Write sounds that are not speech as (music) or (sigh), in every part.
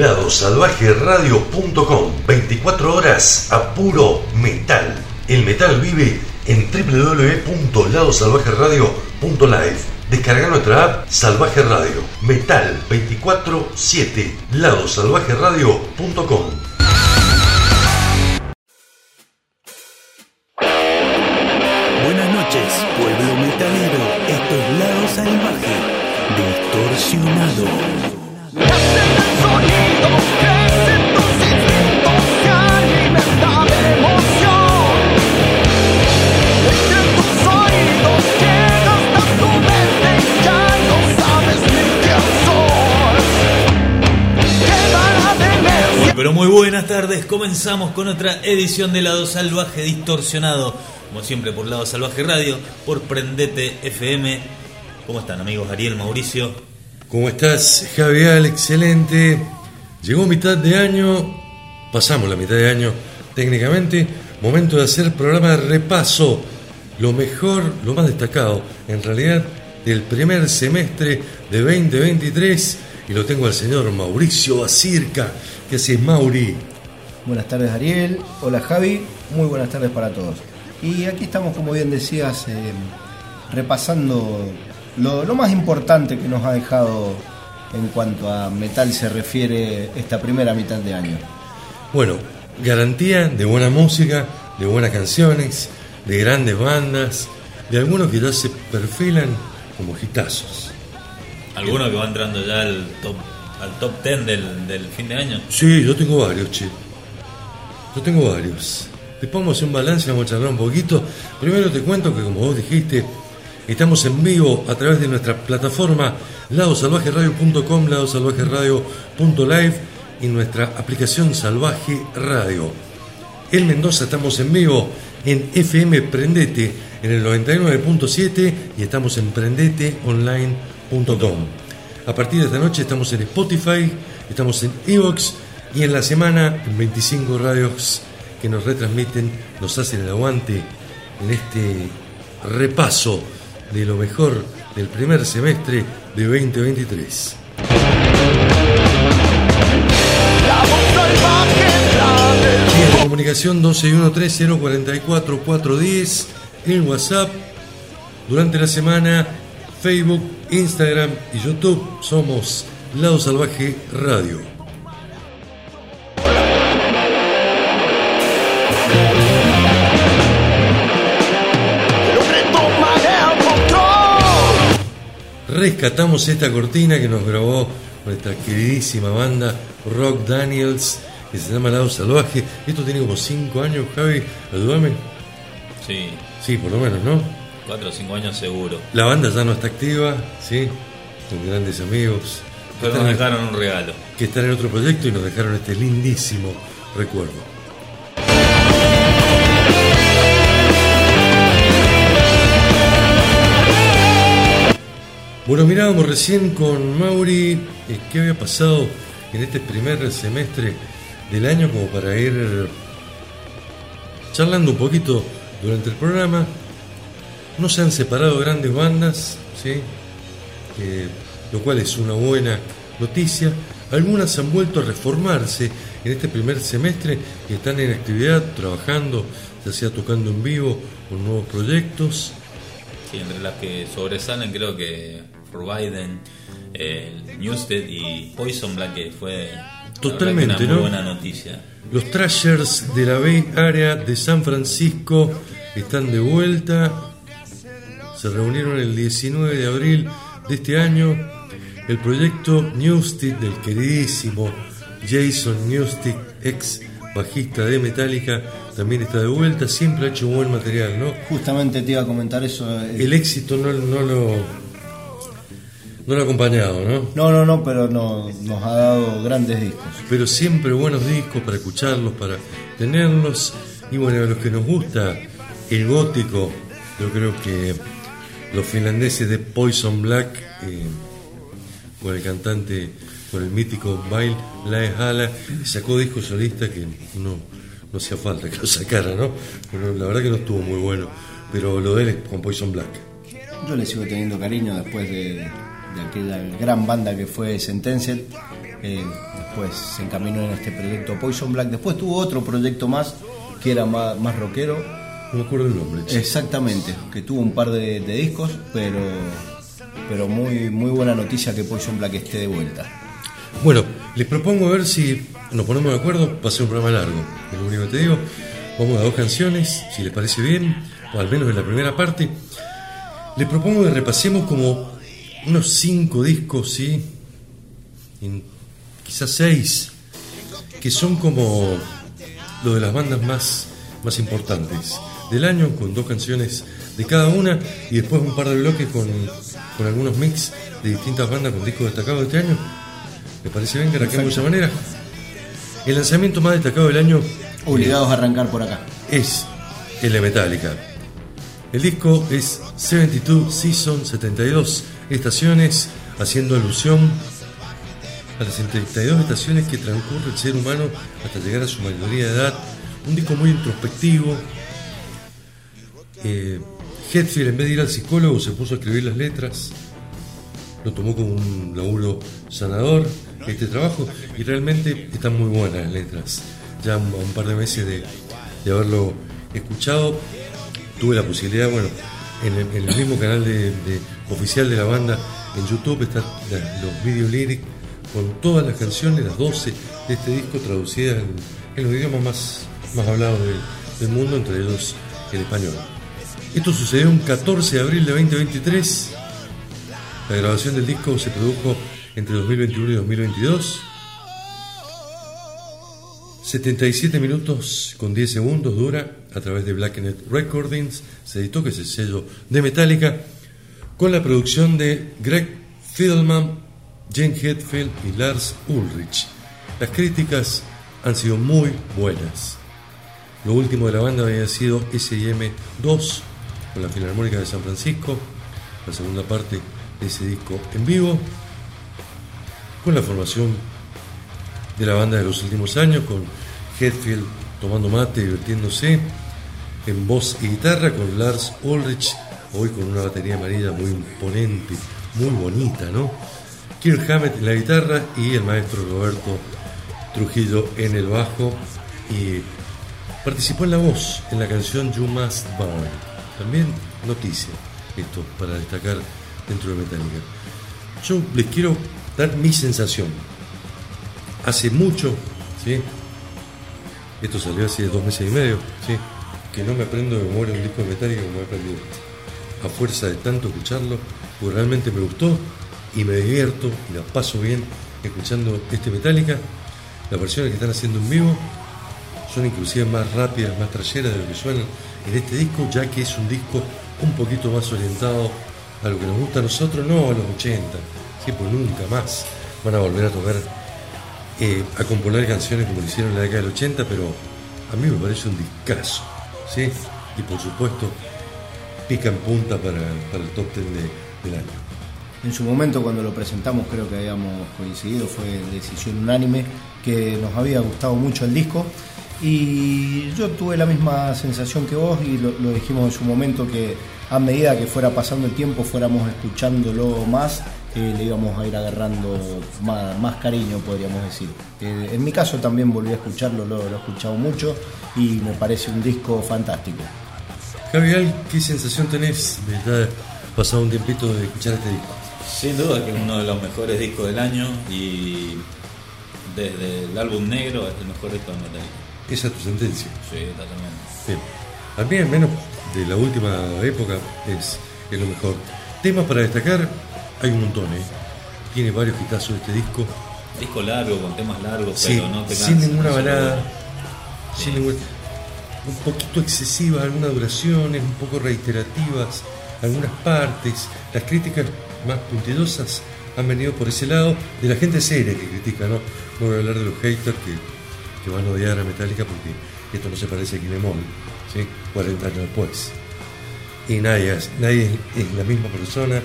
ladosalvajeradio.com 24 horas a puro metal. El metal vive en www.ladosalvajeradio.live. Descarga nuestra app Salvaje Radio. Metal 24-7. Ladosalvajeradio.com Buenas noches, pueblo metalero. Esto es Lado Salvaje, distorsionado. Pero muy buenas tardes. Comenzamos con otra edición de Lado Salvaje Distorsionado. Como siempre, por Lado Salvaje Radio, por Prendete FM. ¿Cómo están, amigos? Ariel, Mauricio. ¿Cómo estás, Javier? Excelente. Llegó mitad de año, pasamos la mitad de año técnicamente. Momento de hacer programa de repaso. Lo mejor, lo más destacado, en realidad, del primer semestre de 2023. Y lo tengo al señor Mauricio Basirca. ¿Qué haces, Mauri? Buenas tardes Ariel, hola Javi, muy buenas tardes para todos. Y aquí estamos, como bien decías, eh, repasando lo más importante que nos ha dejado en cuanto a metal se refiere esta primera mitad de año. Bueno, garantía de buena música, de buenas canciones, de grandes bandas, de algunos que ya se perfilan como hitazos. ¿Alguno que va entrando ya al top, al top 10 del, del fin de año? Sí, yo tengo varios, che. Yo tengo varios. Después vamos a hacer un balance, vamos a charlar un poquito. Primero te cuento que, como vos dijiste, estamos en vivo a través de nuestra plataforma ladosalvajeradio.com, ladosalvajeradio.live y nuestra aplicación Salvaje Radio. En Mendoza estamos en vivo en FM Prendete en el 99.7 y estamos en prendeteonline.com. A partir de esta noche estamos en Spotify, estamos en Evox y en la semana en 25 radios que nos retransmiten, nos hacen el aguante en este repaso de lo mejor del primer semestre de 2023. Vía de comunicación 1213044410 en WhatsApp durante la semana Facebook, Instagram y YouTube somos Lado Salvaje Radio. Rescatamos esta cortina que nos grabó nuestra queridísima banda Rock Daniels que se llama Lado Salvaje. Esto tiene como 5 años, Javi, ayúdame. Sí, Sí, por lo menos, ¿no? 4 o 5 años seguro. La banda ya no está activa, ¿sí? Son grandes amigos. Pero nos dejaron un regalo. que están en otro proyecto y nos dejaron este lindísimo recuerdo. Bueno, mirábamos recién con Mauri eh, qué había pasado en este primer semestre del año como para ir charlando un poquito durante el programa. No se han separado grandes bandas, ¿sí? Eh, lo cual es una buena noticia. Algunas han vuelto a reformarse en este primer semestre y están en actividad, trabajando, ya sea tocando en vivo con nuevos proyectos. Sí, entre las que sobresalen creo que Forbidden, eh, Newsted y Poison Black, que fue que Totalmente, una muy ¿no? buena noticia. Los Trashers de la Bay Area de San Francisco están de vuelta. Se reunieron el 19 de abril de este año. El proyecto Newsted del queridísimo Jason Newsted, ex bajista de Metallica, también está de vuelta. Siempre ha hecho buen material, ¿no? Justamente te iba a comentar eso. eh, El éxito no, no lo No lo ha acompañado, ¿no? No, no, no, pero no, nos ha dado grandes discos. Pero siempre buenos discos para escucharlos, para tenerlos. Y bueno, a los que nos gusta el gótico, yo creo que los finlandeses de Poison Black, eh, con el cantante, con el mítico Bail Laehala, sacó disco solista que no, no hacía falta que lo sacara, ¿no? Pero la verdad que no estuvo muy bueno. Pero lo de él es con Poison Black. Yo le sigo teniendo cariño después de, de aquella gran banda que fue Sentenced. Eh, después se encaminó en este proyecto Poison Black. Después tuvo otro proyecto más que era más, más rockero. No me acuerdo el nombre. Exactamente, que tuvo un par de, de discos, pero, pero muy, muy buena noticia que Poison Black esté de vuelta. Bueno, les propongo a ver si nos ponemos de acuerdo para hacer un programa largo. Es lo único que te digo. Vamos a dos canciones, si les parece bien, o al menos en la primera parte. Les propongo que repasemos como unos cinco discos, ¿sí? En- quizás seis, que son como lo de las bandas más, más importantes del año, con dos canciones de cada una, y después un par de bloques con, con algunos mix de distintas bandas con discos destacados de este año. ¿Me parece bien que arranquemos de esa manera? El lanzamiento más destacado del año Obligados a arrancar por acá. es el de Metallica. El disco es 72 Season 72 estaciones, haciendo alusión a las 72 estaciones que transcurre el ser humano hasta llegar a su mayoría de edad. Un disco muy introspectivo. Eh, Hetfield, en vez de ir al psicólogo, se puso a escribir las letras. Lo tomó como un laburo sanador este trabajo y realmente están muy buenas las letras. Ya un, un par de meses de, de haberlo escuchado, tuve la posibilidad, bueno, en el, mismo canal oficial de la banda en YouTube están los video lyrics con todas las canciones, las 12 de este disco traducidas en, los idiomas más, hablados del mundo, entre ellos el español. Esto sucedió un 14 de abril de 2023. La grabación del disco se produjo entre 2021 y 2022. 77 minutos con 10 segundos dura a través de Blackened Recordings. Se editó, que es el sello de Metallica, con la producción de Greg Fidelman, Jane Hetfield y Lars Ulrich. Las críticas han sido muy buenas. Lo último de la banda había sido S&M 2 con la Filarmónica de San Francisco, la segunda parte de ese disco en vivo, con la formación de la banda de los últimos años, con Hetfield tomando mate, divirtiéndose, en voz y guitarra, con Lars Ulrich, hoy con una batería amarilla muy imponente, muy bonita, ¿no? Kirk Hammett en la guitarra y el maestro Roberto Trujillo en el bajo y participó en la voz en la canción You Must Burn. También noticia, esto para destacar dentro de Metallica. Yo les quiero dar mi sensación. Hace mucho, ¿sí? Esto salió hace dos meses y medio, ¿sí? Que no me aprendo de memoria un disco de Metallica como he aprendido este. A fuerza de tanto escucharlo, porque realmente me gustó y me divierto y la paso bien escuchando este Metallica. Las versiones que están haciendo en vivo son inclusive más rápidas, más trayeras de lo que suenan en este disco, ya que es un disco un poquito más orientado a lo que nos gusta a nosotros, no a los 80, ¿sí? pues nunca más van a volver a tocar, eh, a componer canciones como lo hicieron en la década del 80, pero a mí me parece un discazo, ¿sí? y por supuesto pica en punta para, para el top 10 de- del año. En su momento cuando lo presentamos creo que habíamos coincidido, fue decisión unánime, que nos había gustado mucho el disco y yo tuve la misma sensación que vos y lo, lo dijimos en su momento que a medida que fuera pasando el tiempo fuéramos escuchándolo más, eh, le íbamos a ir agarrando más, más cariño podríamos decir. Eh, en mi caso también volví a escucharlo, lo, lo he escuchado mucho y me parece un disco fantástico. Javier, ¿qué sensación tenés de ya pasado un tiempito de escuchar este disco? Sin duda que es uno de los mejores discos del año y desde el álbum negro es el mejor disco de Metallica. Esa es tu sentencia. Sí, totalmente. Bien. A mí, al menos de la última época, es, es lo mejor. Temas para destacar, hay un montón, ¿eh? Tiene varios hitazos este disco. Disco largo, con temas largos, Sí, pero no te sin cansa, ninguna no se balada, aburre. sin ningún- un poquito excesivas algunas duraciones, un poco reiterativas algunas partes. Las críticas más puntillosas han venido por ese lado de la gente seria que critica, ¿no? No voy a hablar de los haters que, que van a odiar a Metallica porque esto no se parece a Kinemol, ¿sí? 40 años después. Y nadie, nadie es la misma persona,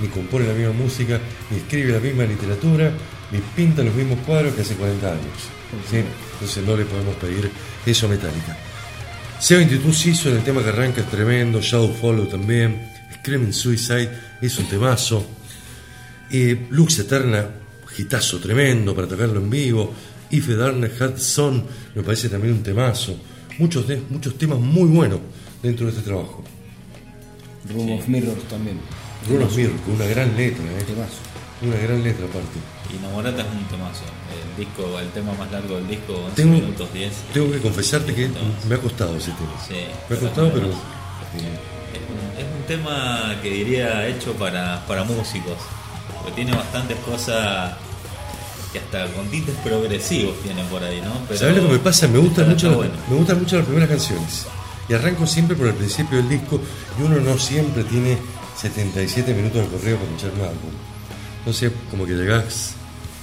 ni compone la misma música, ni escribe la misma literatura, ni pinta los mismos cuadros que hace 40 años. ¿sí? Entonces no le podemos pedir eso a Metallica. C22 Season, el tema que arranca es tremendo, Shadow Follow también, Screaming Suicide es un temazo, y Lux Eterna, hitazo tremendo para tocarlo en vivo, If the Darkness Had Son, me parece también un temazo, muchos, de- muchos temas muy buenos dentro de este trabajo. Room of Mirrors también. Rune of Mirror, con una gran letra, ¿eh? Temazo. Una gran letra aparte. Y Namorata es un temazo. El disco, el tema más largo del disco, 11 Tengo- minutos 10. Tengo que confesarte que me ha costado ese tema. Sí, Me ha costado, pero... Es un, tema que diría hecho para, para músicos, porque tiene bastantes cosas que hasta con tintes progresivos tienen por ahí, ¿no? Pero- ¿Sabes lo que me pasa? Me gustan mucho, bueno. me gustan mucho las primeras canciones. Y arranco siempre por el principio del disco y uno no siempre tiene 77 minutos de correo para escuchar un álbum. Entonces, como que llegás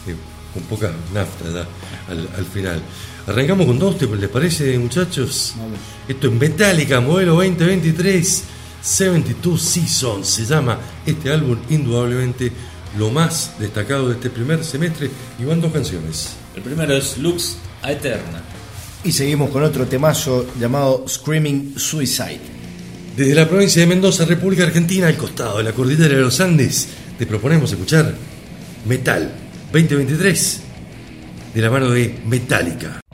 eh, con poca nafta al, al final. Arrancamos con dos, ¿te- ¿les parece, muchachos? Esto es Metallica, modelo 2023, 72 Seasons se llama este álbum, indudablemente lo más destacado de este primer semestre. Y van dos canciones. El primero es Lux Aeterna. Y seguimos con otro temazo llamado Screaming Suicide. Desde la provincia de Mendoza, República Argentina, al costado de la cordillera de los Andes, te proponemos escuchar Metal 2023 de la mano de Metallica.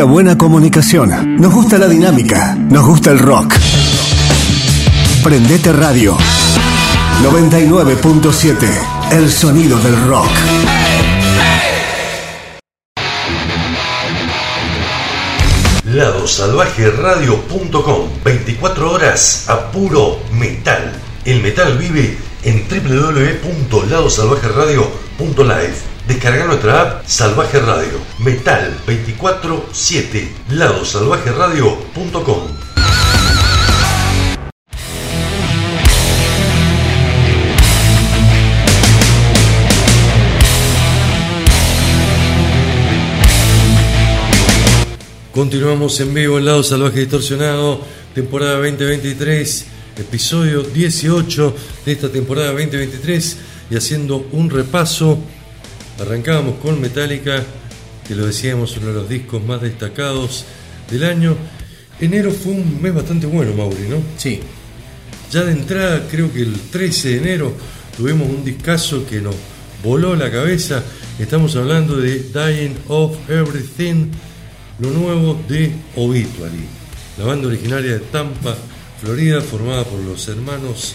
La buena comunicación. Nos gusta la dinámica. Nos gusta el rock. Prendete Radio 99.7. El sonido del rock. ladosalvajeradio.com 24 horas a puro metal. El metal vive en www.ladosalvajeradio.live. Descarga nuestra app Salvaje Radio. Metal 24-7. Ladosalvajeradio.com Continuamos en vivo en Lado Salvaje Distorsionado, temporada 2023, episodio 18 de esta temporada 2023 y haciendo un repaso, arrancábamos con Metallica, que lo decíamos, uno de los discos más destacados del año. Enero fue un mes bastante bueno, Mauri, ¿no? Sí, Ya de entrada, creo que el 13 de enero tuvimos un discazo que nos voló la cabeza. Estamos hablando de Dying of Everything, lo nuevo de Obituary, la banda originaria de Tampa, Florida, formada por los hermanos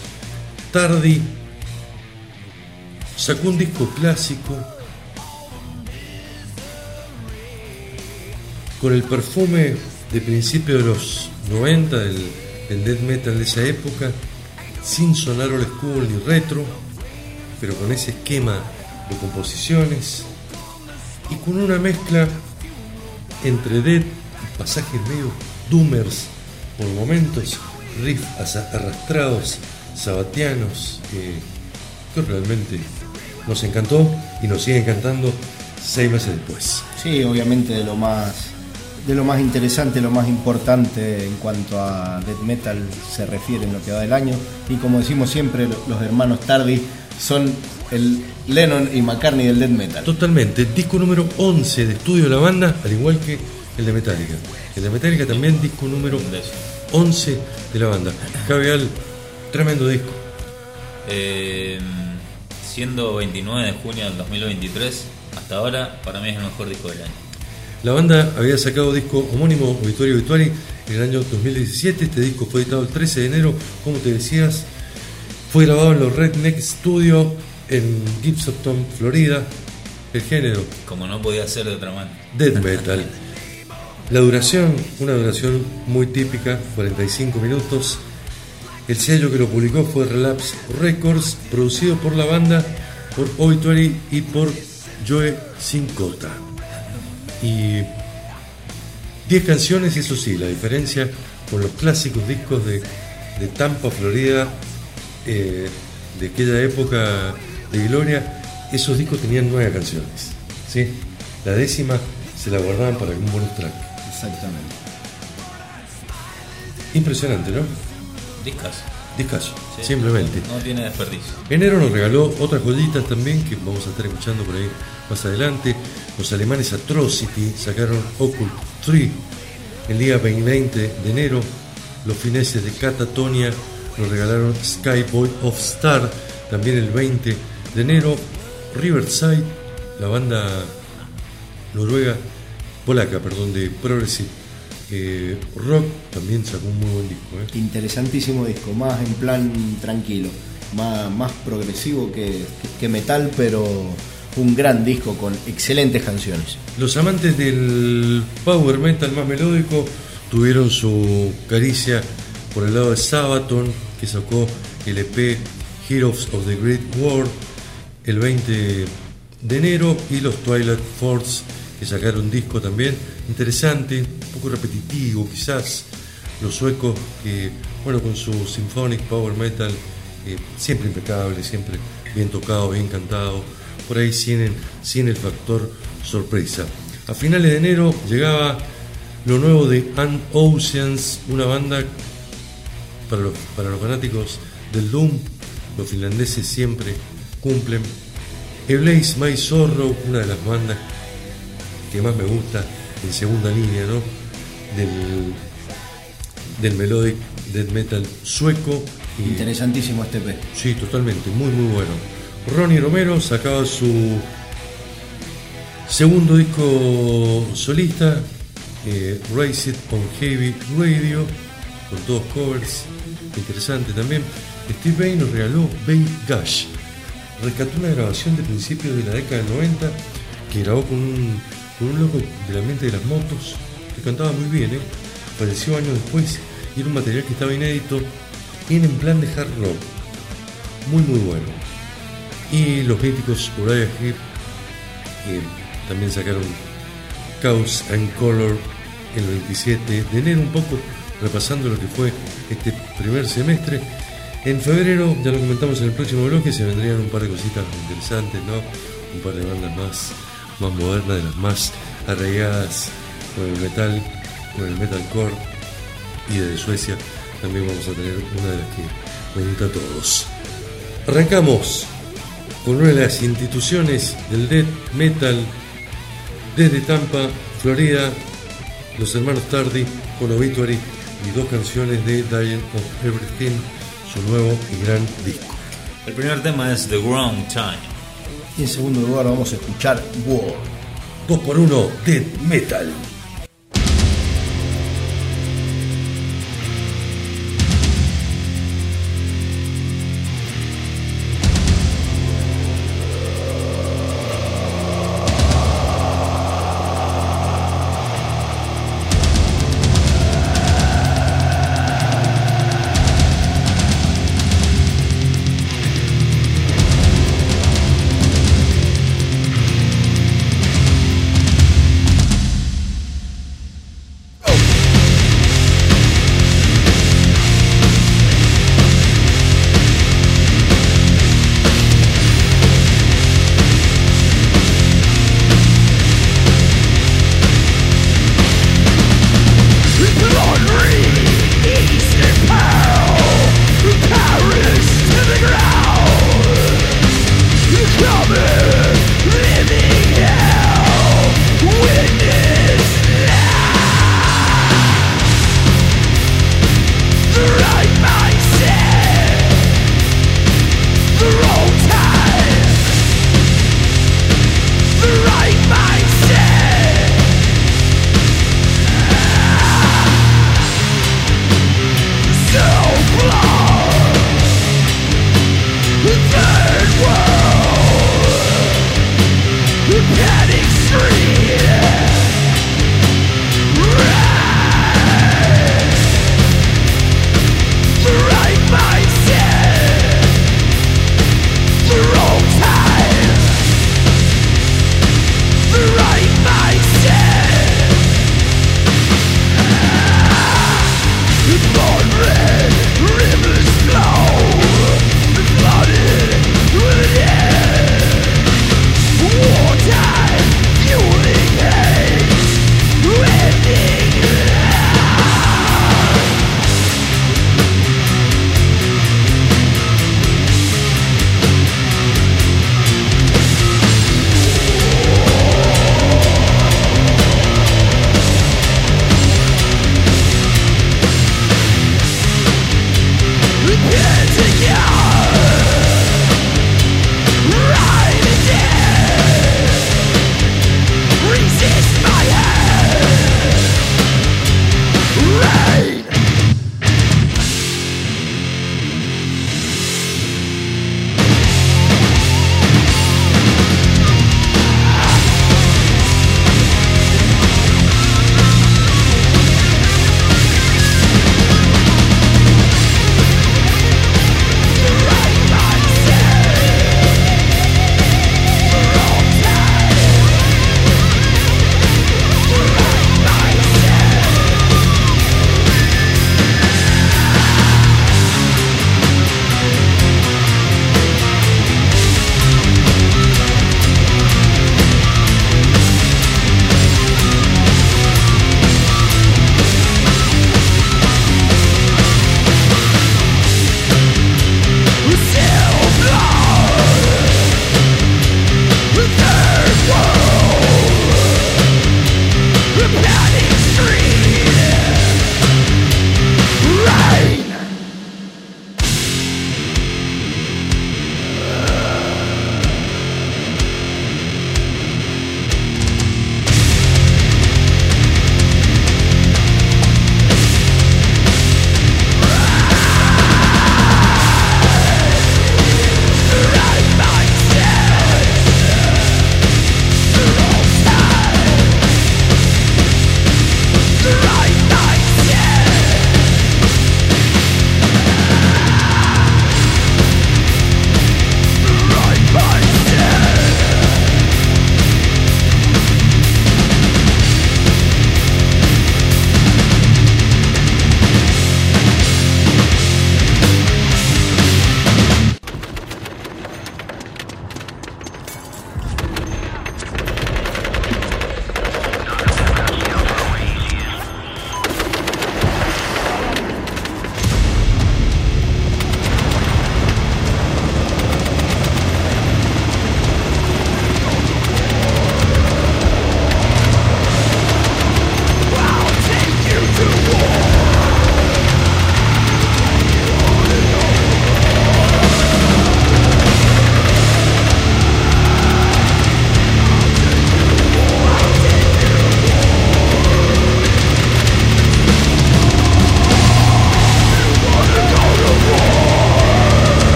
Tardy. Sacó un disco clásico con el perfume de principio de los 90 del, del death metal de esa época, sin sonar old school ni retro, pero con ese esquema de composiciones y con una mezcla entre death y pasajes medio doomers por momentos, riffs arrastrados, sabatianos, que realmente nos encantó y nos sigue encantando seis meses después. sí, obviamente de lo más de lo más interesante, lo más importante en cuanto a death metal se refiere en lo que va del año y como decimos siempre lo- los hermanos Tardy son el Lennon y McCartney del death metal. Totalmente, disco número 11 de estudio de la banda, al igual que el de Metallica. El de Metallica también disco número 11 de la banda. Javier, tremendo disco. Eh, siendo 29 de junio del 2023, hasta ahora, para mí es el mejor disco del año. La banda había sacado disco homónimo Obituary Obituary en el año 2017. Este disco fue editado el 13 de enero, como te decías. Fue grabado en los Redneck Studio en Gibsonton, Florida. El género, Como no podía ser de otra manera. death metal. La duración, una duración muy típica, 45 minutos. El sello que lo publicó fue Relapse Records, producido por la banda, por Obituary y por Joe Sincota. Y 10 canciones, eso sí, la diferencia con los clásicos discos de, de Tampa, Florida, eh, de aquella época de Gloria, esos discos tenían nueve canciones. ¿sí? La décima se la guardaban para algún bonus track. Exactamente. Impresionante, ¿no? Discas. Discaso, Sí. simplemente. No tiene desperdicio. Enero nos regaló otras joyitas también que vamos a estar escuchando por ahí más adelante. Los alemanes Atrocity sacaron Occult 3 el día 20 de enero. Los fineses de Catatonia nos regalaron Skyboy of Star también el 20 de enero. Riverside, la banda noruega, polaca, perdón, de Progressive eh, Rock, también sacó un muy buen disco. ¿eh? Interesantísimo disco, más en plan tranquilo, más, más progresivo que, que metal, pero un gran disco con excelentes canciones. Los amantes del power metal más melódico tuvieron su caricia por el lado de Sabaton, que sacó el EP Heroes of the Great War el 20 de enero, y los Twilight Force, que sacaron disco también interesante, un poco repetitivo quizás. Los suecos, que, bueno, con su symphonic power metal, eh, siempre impecable, siempre bien tocado, bien cantado, por ahí sin, sin el factor sorpresa. A finales de enero llegaba lo nuevo de An Oceans, una banda para los, para los fanáticos del Doom, los finlandeses siempre cumplen. A Blaze My Sorrow, una de las bandas que más me gusta en segunda línea, ¿no? Del, del melodic death metal sueco. Y, Interesantísimo este EP. Sí, totalmente, muy muy bueno. Ronnie Romero sacaba su segundo disco solista, eh, It on Heavy Radio, con todos covers, interesante también. Steve Bay nos regaló Bay Gash. Rescató una grabación de principios de la década del 90 que grabó con un, con un loco del ambiente de las motos que cantaba muy bien, ¿eh? falleció años después y era un material que estaba inédito y en plan de hard rock. Muy muy bueno. Y los míticos Uriah Heep que también sacaron Chaos and Color el 27 de enero, un poco repasando lo que fue este primer semestre. En febrero, ya lo comentamos en el próximo bloque, se vendrían un par de cositas interesantes, ¿no? Un par de bandas más, más modernas, de las más arraigadas con el metal, con el metalcore y desde Suecia también vamos a tener una de las que nos gusta a todos. Arrancamos con una de las instituciones del death metal desde Tampa, Florida, los hermanos Tardy con Obituary y dos canciones de Dying of Everything, su nuevo y gran disco. El primer tema es The Wrong Time. Y en segundo lugar vamos a escuchar War. 2 por 1 Death Metal.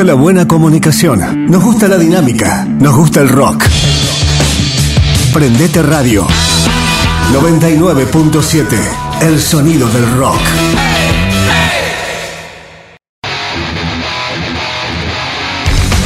Gusta la buena comunicación. Nos gusta la dinámica. Nos gusta el rock. Prendete Radio 99.7. El sonido del rock.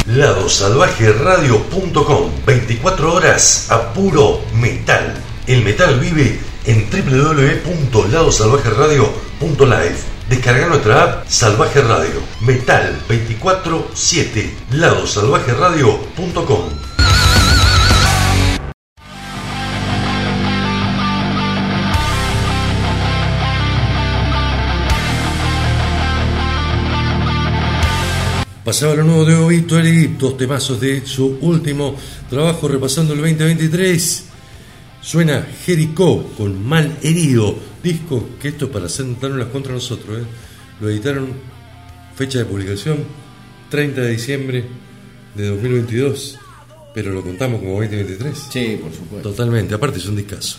ladosalvajeradio.com 24 horas a puro metal. El metal vive en www.ladosalvajeradio.live. Descarga nuestra app Salvaje Radio. Metal 24-7. Ladosalvajeradio.com Pasaba lo nuevo de Obituary, dos temazos de su último trabajo repasando el 2023. Suena Jericho con Mal Herido, disco que esto es para sentarnos contra nosotros. ¿eh? Lo editaron, fecha de publicación 30 de diciembre de 2022, pero lo contamos como 2023. Sí, por supuesto. Totalmente, aparte es un discazo.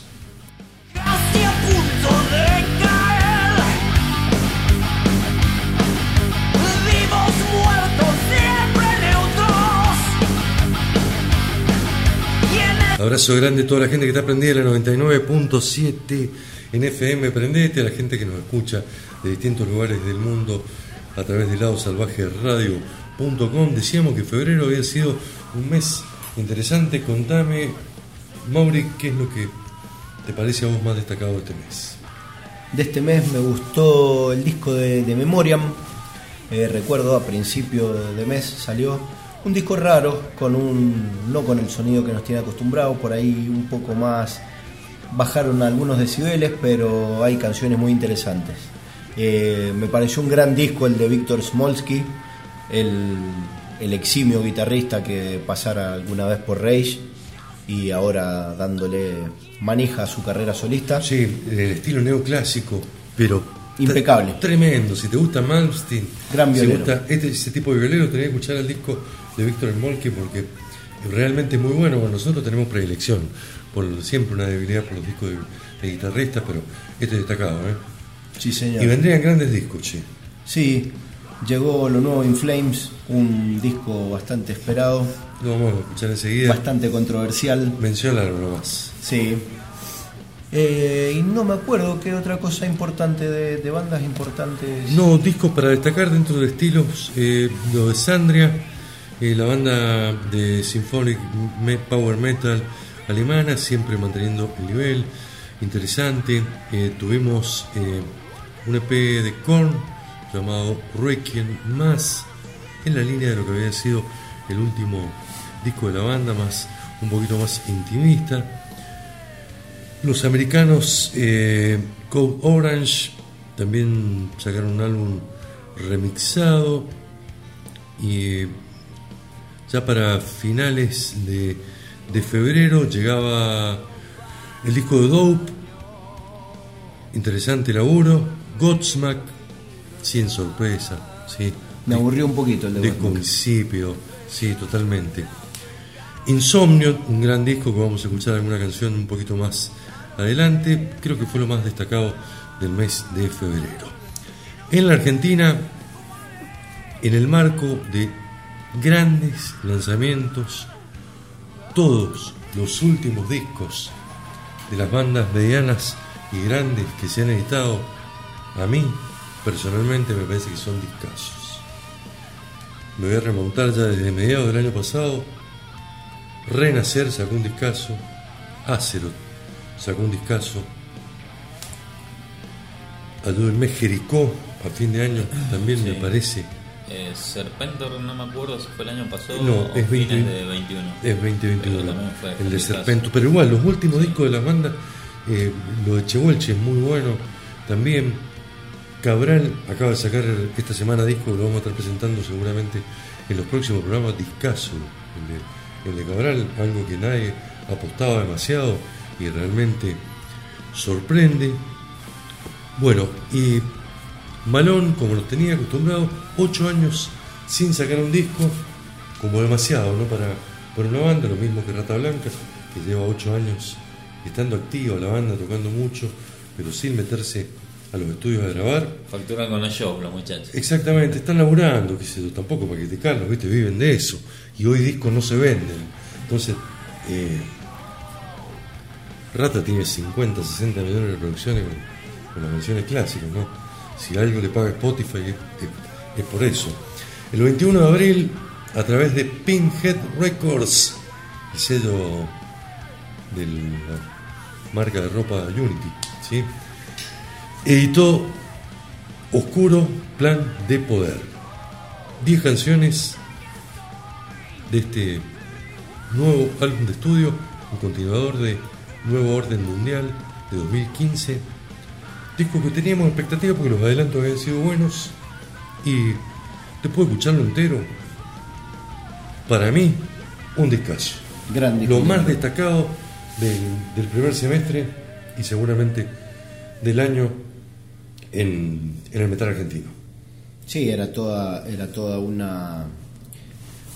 Abrazo grande a toda la gente que está prendida en la 99.7 en FM Prendete, a la gente que nos escucha de distintos lugares del mundo a través de ladosalvajeradio.com. Decíamos que febrero había sido un mes interesante. Contame, Mauri, ¿qué es lo que te parece a vos más destacado de este mes? De este mes me gustó el disco de, de Memoriam. Eh, recuerdo a principio de mes salió un disco raro, con un no con el sonido que nos tiene acostumbrados, por ahí un poco más bajaron algunos decibeles, pero hay canciones muy interesantes. Eh, me pareció un gran disco el de Víctor Smolsky, el, el eximio guitarrista que pasara alguna vez por Rage y ahora dándole manija a su carrera solista. Sí, el estilo neoclásico, pero Impecable. tre- Tremendo. Si te gusta Malmsteen, Gran si violero. gusta este, ese tipo de violero, tenés que escuchar el disco de Víctor Molke porque realmente es muy bueno. Bueno, nosotros tenemos predilección, por siempre una debilidad por los discos de, de guitarristas, pero este es destacado, ¿eh? Sí, señor. Y vendrían grandes discos, che. Sí, llegó lo nuevo In Flames, un disco bastante esperado, Lo vamos a escuchar enseguida. bastante controversial. Menciónalo nomás. Sí. Eh, y no me acuerdo qué otra cosa importante de, de bandas importantes. No, discos para destacar dentro de estilos, eh, lo de Sandria, la banda de Symphonic Power Metal alemana, siempre manteniendo el nivel, interesante. Eh, tuvimos eh, un EP de Korn llamado Requiem más, en la línea de lo que había sido el último disco de la banda, más un poquito más intimista. Los americanos eh, Code Orange también sacaron un álbum remixado y ya para finales de, de febrero llegaba el disco de Dope, interesante laburo, Godsmack, sin sorpresa, sí, Me aburrió un poquito el de de principio, sí, totalmente. Insomnio, un gran disco que vamos a escuchar alguna canción un poquito más adelante, creo que fue lo más destacado del mes de febrero. En la Argentina, en el marco de grandes lanzamientos, todos los últimos discos de las bandas medianas y grandes que se han editado, a mí personalmente me parece que son discasos. Me voy a remontar ya desde mediados del año pasado. Renacer sacó un discazo. Azeroth sacó un discazo. Ayúdenme Jericó a fin de año también me parece. Eh, Serpentor, no me acuerdo si fue el año pasado No, o es fines 20, de 21. Es 2021 Pero también fue el de discazo. Serpento. Pero igual, los últimos discos de la banda, eh, lo de Chevolche es muy bueno también. Cabral acaba de sacar esta semana disco, lo vamos a estar presentando seguramente en los próximos programas. Discaso, el de, el de Cabral, algo que nadie apostaba demasiado y realmente sorprende. Bueno, y Malón, como nos tenía acostumbrados, ocho años sin sacar un disco, como demasiado, ¿no? Para, para una banda, lo mismo que Rata Blanca, que lleva ocho años estando activa la banda, tocando mucho, pero sin meterse a los estudios a grabar. Facturan con los shows los muchachos. Exactamente, están laburando, qué sé yo, tampoco para criticarlos, ¿viste? Viven de eso. Y hoy discos no se venden. Entonces, eh, Rata tiene 50, 60 millones de reproducciones con, con las canciones clásicas, ¿no? Si algo le paga Spotify es, por eso. El 21 de abril, a través de Pinhead Records, el sello de la marca de ropa Unity, editó Oscuro Plan de Poder. 10 canciones de este nuevo álbum de estudio, un continuador de Nuevo Orden Mundial de 2015. Disco que teníamos expectativa porque los adelantos habían sido buenos y después de escucharlo entero, para mí, un discazo. Gran disco. Lo más destacado del, del primer semestre y seguramente del año en, en el metal argentino. Sí, era toda, era toda una,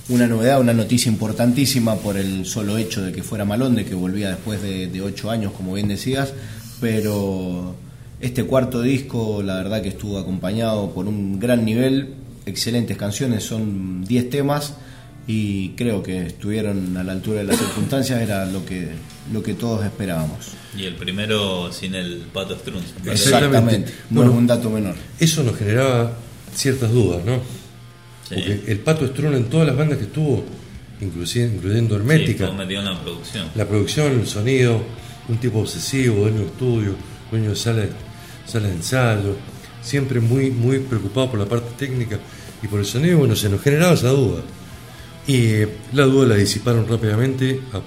una novedad, una noticia importantísima por el solo hecho de que fuera Malón, de que volvía después de, de ocho años, como bien decías, pero este cuarto disco, la verdad que estuvo acompañado por un gran nivel, excelentes canciones, son 10 temas y creo que estuvieron a la altura de las circunstancias, era lo que, lo que todos esperábamos. Y el primero sin el Pato Strunz. Exactamente. No Bueno, es un dato menor. Eso nos generaba ciertas dudas, ¿no? Sí. Porque el Pato Strun en todas las bandas que estuvo, inclusive, incluyendo Sí, Hermética, fue metido en la producción. la producción, el sonido, un tipo obsesivo, dueño de estudio, dueño de sala de, sala de ensayo, siempre muy, muy preocupado por la parte técnica y por el sonido, bueno, se nos generaba esa duda. Y eh, la duda la disiparon rápidamente a,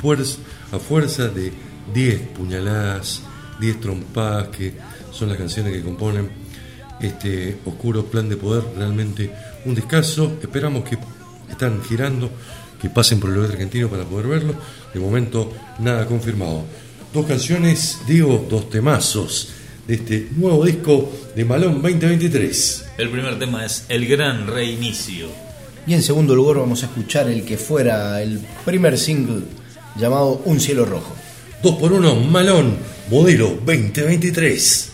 fuerza, a fuerza de 10 puñaladas, 10 trompadas, que son las canciones que componen este oscuro plan de poder, realmente un discazo. Esperamos que están girando, que pasen por el oeste argentino para poder verlo. De momento, nada confirmado. Dos canciones, digo, dos temazos de este nuevo disco de Malón 2023. El primer tema es El Gran Reinicio. Y en segundo lugar vamos a escuchar el que fuera el primer single llamado Un cielo rojo. Dos por uno, Malón, modelo 2023.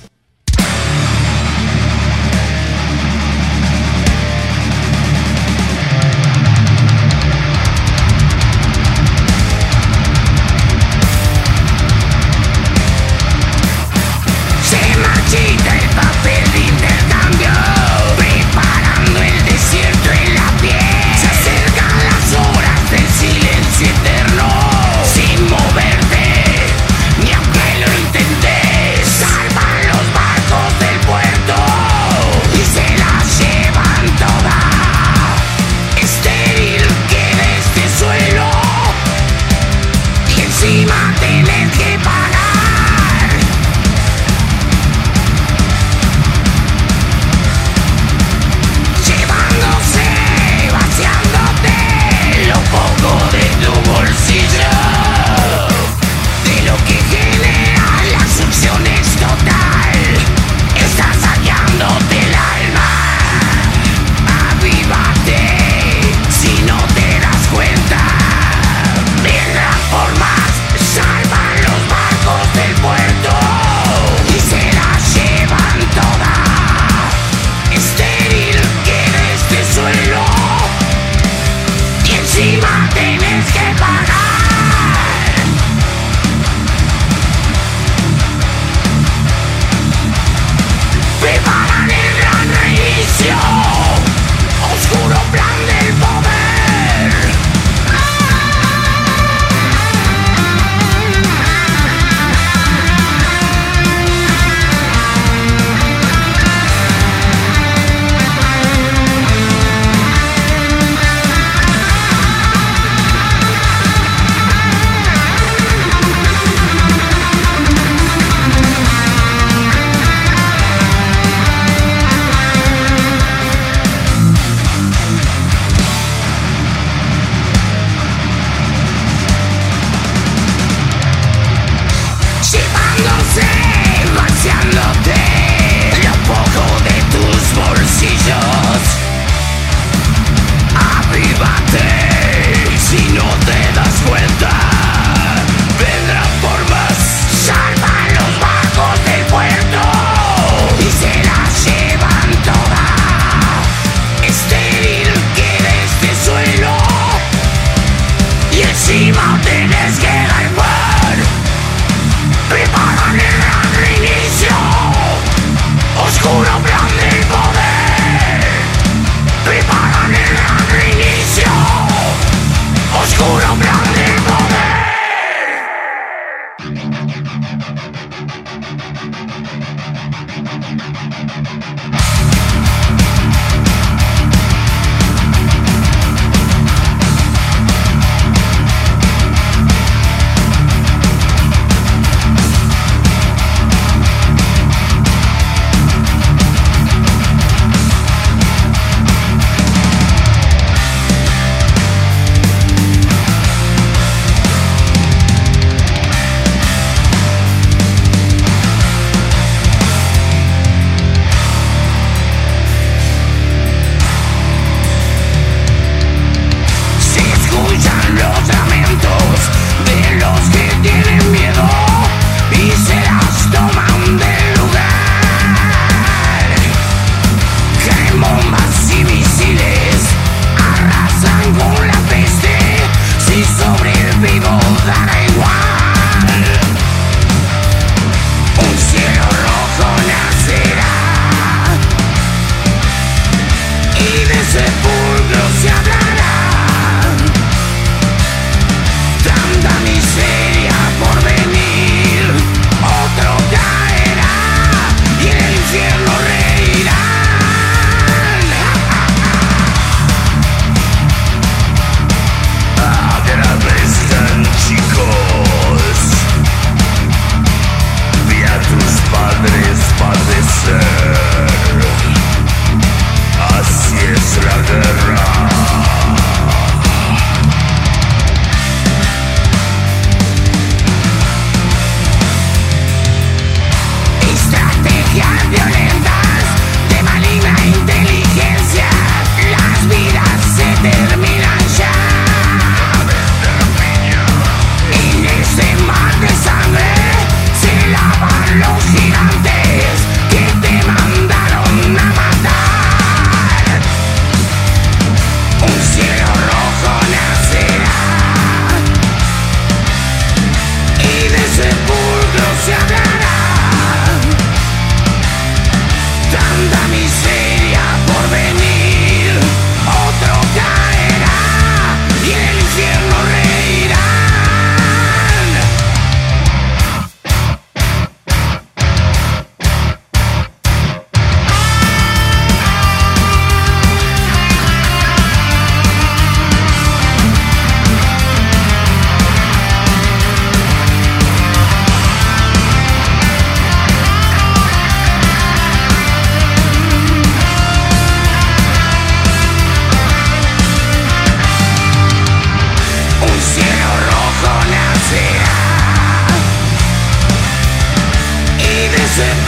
Y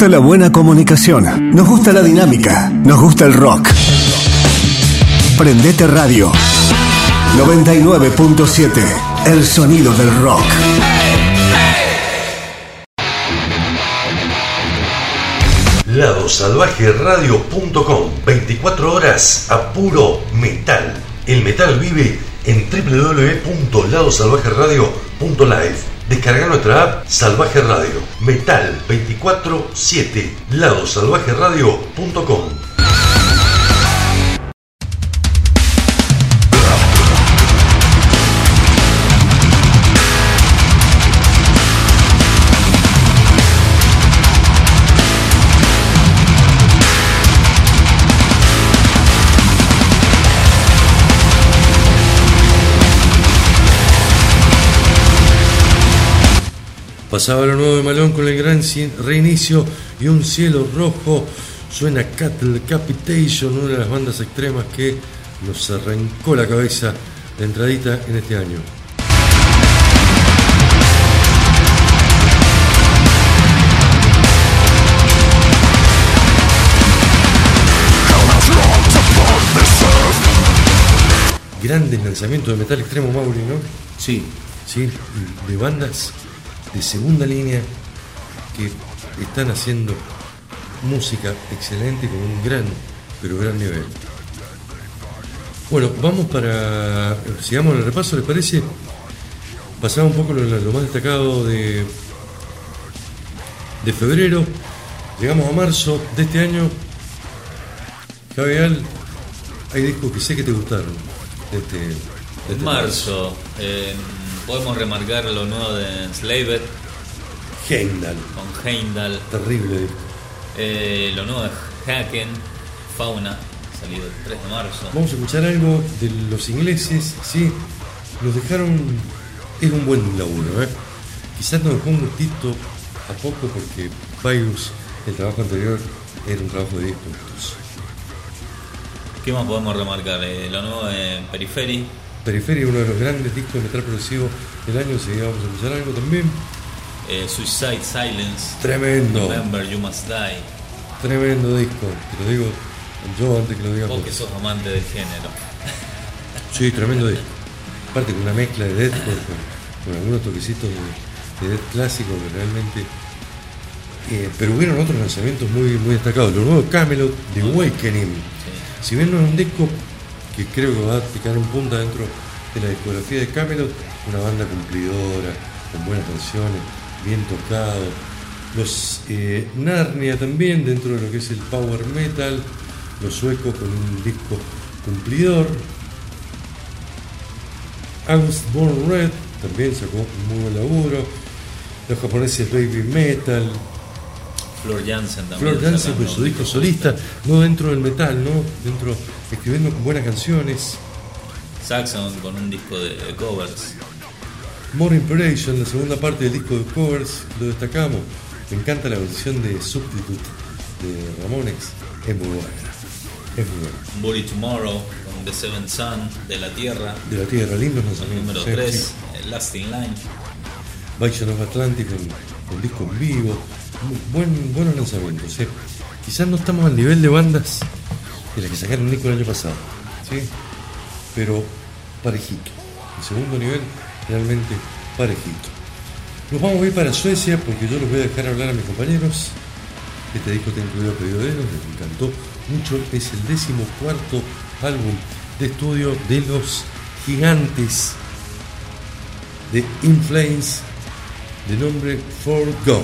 gusta la buena comunicación. Nos gusta la dinámica. Nos gusta el rock. Prendete Radio 99.7. El sonido del rock. ladosalvajeradio.com 24 horas a puro metal. El metal vive en www.ladosalvajeradio.live. Descarga nuestra app Salvaje Radio. Metal 24-7. ladosalvajeradio.com Pasaba lo nuevo de Malón con el gran ci- reinicio y un cielo rojo. Suena Cattle Capitation, una de las bandas extremas que nos arrancó la cabeza de entradita en este año. Grandes lanzamientos de metal extremo, Mauri, ¿no? Sí, ¿sí? de bandas de segunda línea que están haciendo música excelente con un gran, pero gran nivel. Bueno, vamos para. Sigamos el repaso, ¿les parece? Pasamos un poco lo, lo más destacado de, de febrero. Llegamos a marzo de este año. Javier, hay discos que sé que te gustaron. De este, de este En marzo eh, podemos remarcar lo nuevo de Enslaved Heimdall. con Heimdall, Terrible eh, lo nuevo de Haken, Fauna, salido el 3 de marzo. Vamos a escuchar algo de los ingleses, sí, nos dejaron, es un buen laburo, ¿eh? quizás nos dejó un gustito a poco porque Virus, el trabajo anterior, era un trabajo de 10 puntos. ¿Qué más podemos remarcar? Eh, lo nuevo de Periphery, Periferia, uno de los grandes discos de metal progresivo del año, vamos a escuchar algo también. eh, Suicide Silence, Tremendo, Remember You Must Die. tremendo disco, te lo digo yo antes que lo digas Vos que sos amante del género. (laughs) Sí, tremendo disco. Aparte con una mezcla de deathcore con, con algunos toquecitos de, de death clásico que realmente. eh, pero hubieron otros lanzamientos muy, muy destacados. Lo nuevo de Camelot, The Awakening. Si bien no es un disco que creo que va a picar un punta dentro de la discografía de Camelot, una banda cumplidora, con buenas canciones, bien tocado. Los eh, Narnia también dentro de lo que es el power metal, los suecos con un disco cumplidor, August Born Red también sacó un muy buen laburo. Los japoneses Baby Metal. Flor Jansen también. Flor Jansen con su disco solista, no dentro del metal, ¿no? Dentro, escribiendo con buenas canciones. Saxon con un disco de, de covers. More Inspiration, la segunda parte del disco de covers, lo destacamos. Me encanta la versión de Substitute de Ramones. Es muy buena. Es muy buena. Body Tomorrow con The Seven Sun de la Tierra. De la Tierra, lindos lanzamientos. número sí, 3, sí. Lasting Line. Vision of Atlantic con, con disco en vivo. Buen, buenos lanzamientos. ¿sí? Quizás no estamos al nivel de bandas las que sacaron disco el año pasado. ¿sí? Pero parejito. El segundo nivel realmente parejito. Nos vamos a ir para Suecia porque yo los voy a dejar hablar a mis compañeros. Este disco está incluido a pedido de ellos, les encantó mucho. Es el décimo cuarto álbum de estudio de los gigantes de Inflames de nombre For Go.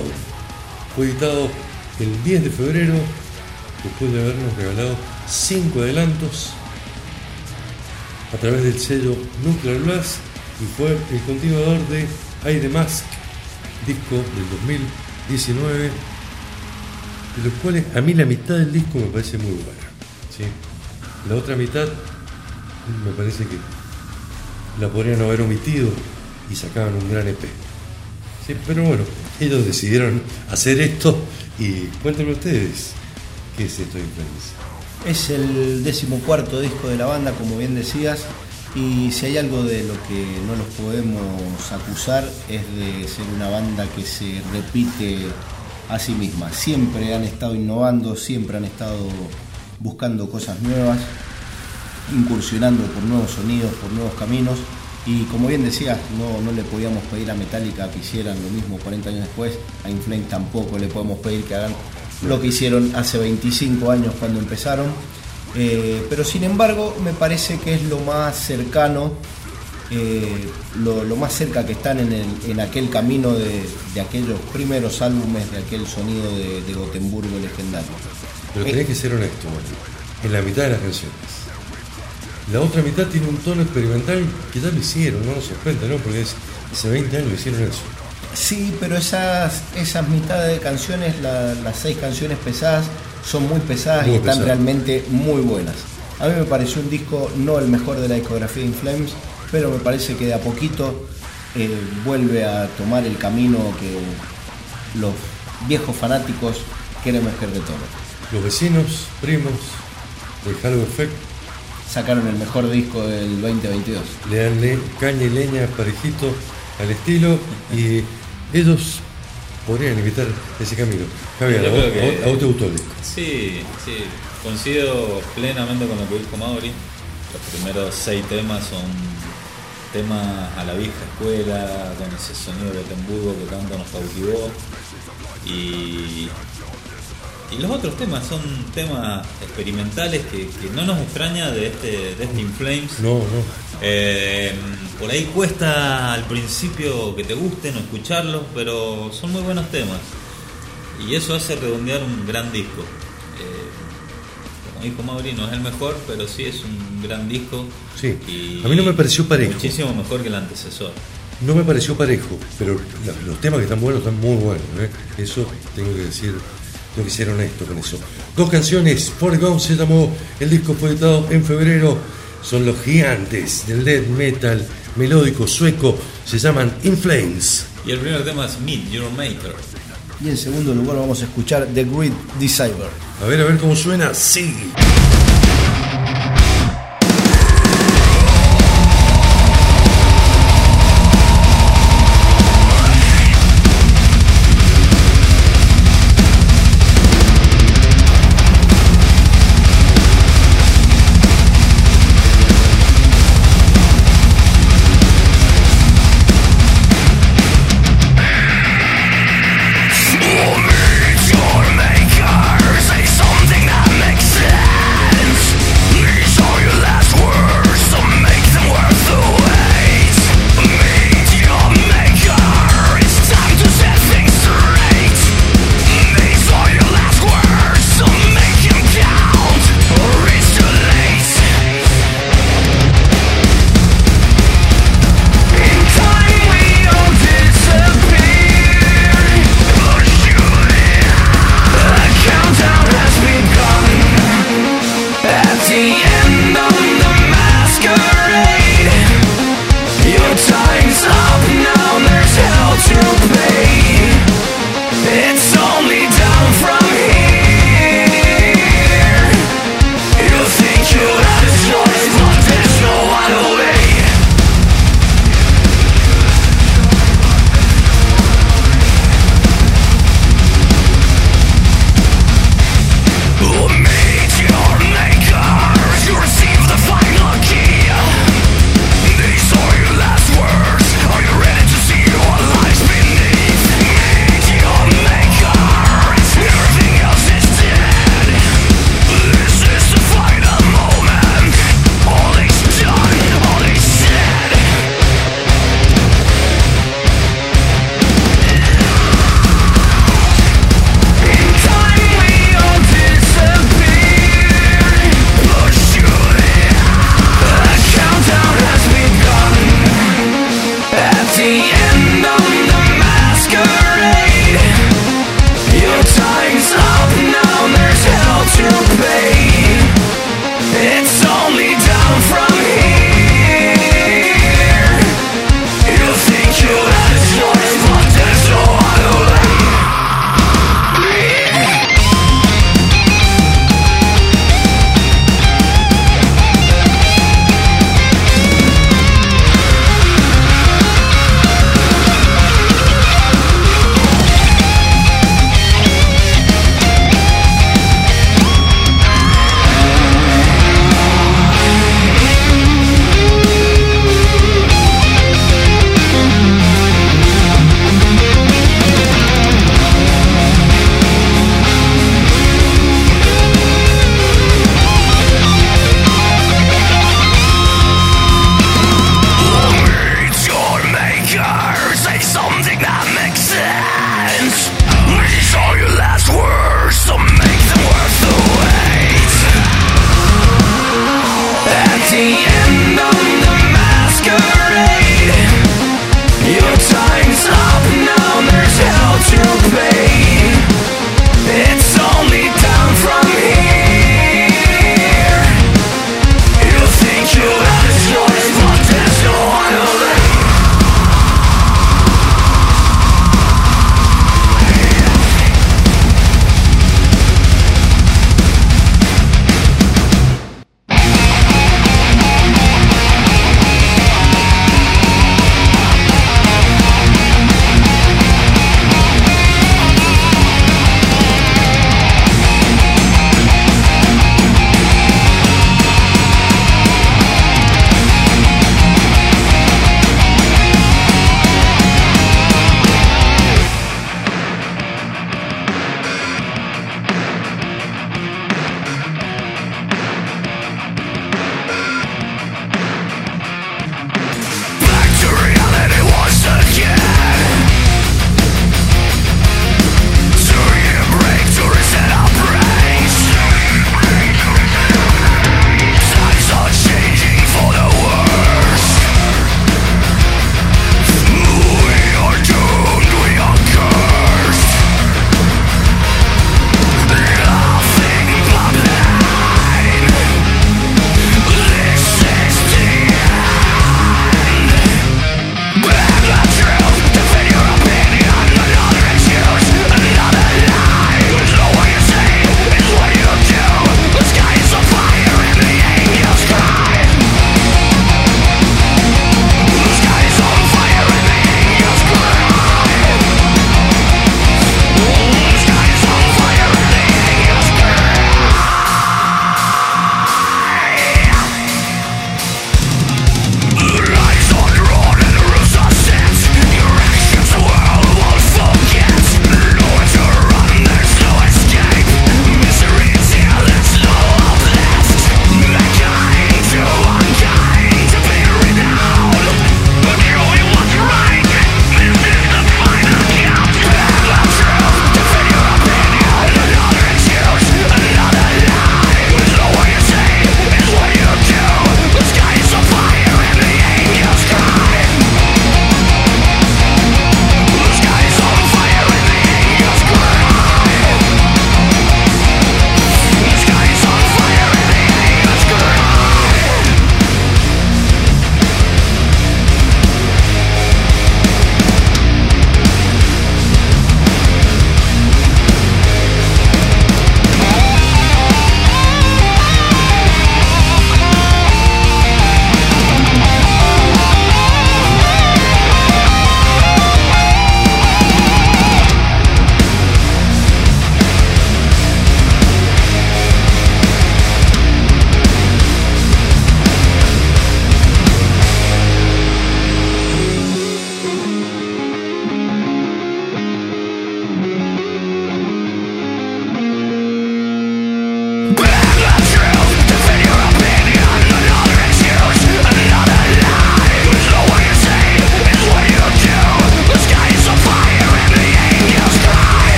Fue editado el 10 de febrero después de habernos regalado cinco adelantos a través del sello Nuclear Blast y fue el continuador de The Mask, disco del 2019, de los cuales a mí la mitad del disco me parece muy buena. ¿sí? La otra mitad me parece que la podrían haber omitido y sacaban un gran EP. Sí, pero bueno, ellos decidieron hacer esto y cuéntenme ustedes qué es esto de influencia. Es el decimocuarto disco de la banda, como bien decías, y si hay algo de lo que no los podemos acusar es de ser una banda que se repite a sí misma. Siempre han estado innovando, siempre han estado buscando cosas nuevas, incursionando por nuevos sonidos, por nuevos caminos. Y como bien decías, no, no le podíamos pedir a Metallica que hicieran lo mismo 40 años después, a Inflame tampoco le podemos pedir que hagan lo que hicieron hace 25 años cuando empezaron. Eh, pero sin embargo, me parece que es lo más cercano, eh, lo, lo más cerca que están en, el- en aquel camino de, de aquellos primeros álbumes, de aquel sonido de, de Gotemburgo legendario. Pero tenés que ser honesto, en la mitad de las canciones. La otra mitad tiene un tono experimental que ya lo hicieron, no nos sorprende, ¿no? Porque es- hace 20 años hicieron eso. Sí, pero esas, esas mitades de canciones, la- las seis canciones pesadas, son muy pesadas Muy y están realmente muy buenas. A mí me pareció un disco no el mejor de la discografía de Inflames, pero me parece que de a poquito eh, vuelve a tomar el camino que los viejos fanáticos queremos que retome. Los vecinos, primos, del Halo Effect, Sacaron el mejor disco del 2022. le dan le- caña y leña parejito al estilo y ellos podrían evitar ese camino. Javier, ¿a vos, que- a te gustó el disco? Sí, sí, coincido plenamente con lo que dijo Mauri. Los primeros seis temas son tema a la vieja escuela, con ese sonido de Gotemburgo que tanto nos cautivó. Y, y los otros temas son temas experimentales que, que no nos extraña de este, de este In Flames. No, no. Eh, por ahí cuesta al principio que te gusten o escucharlos, pero son muy buenos temas. Y eso hace redondear un gran disco. Eh, como dijo Mauri, no es el mejor, pero sí es un gran disco. Sí. Y A mí no me pareció parejo. Muchísimo mejor que el antecesor. No me pareció parejo, pero los temas que están buenos están muy buenos. ¿eh? Eso tengo que decir, tengo que ser honesto con eso. Dos canciones, Foregone se llamó, el disco fue editado en febrero. Son los gigantes del death metal melódico sueco, se llaman In Flames. Y el primer tema es Meet Your Maker. Y en segundo lugar vamos a escuchar The Great Deceiver. A ver, a ver cómo suena. Sí.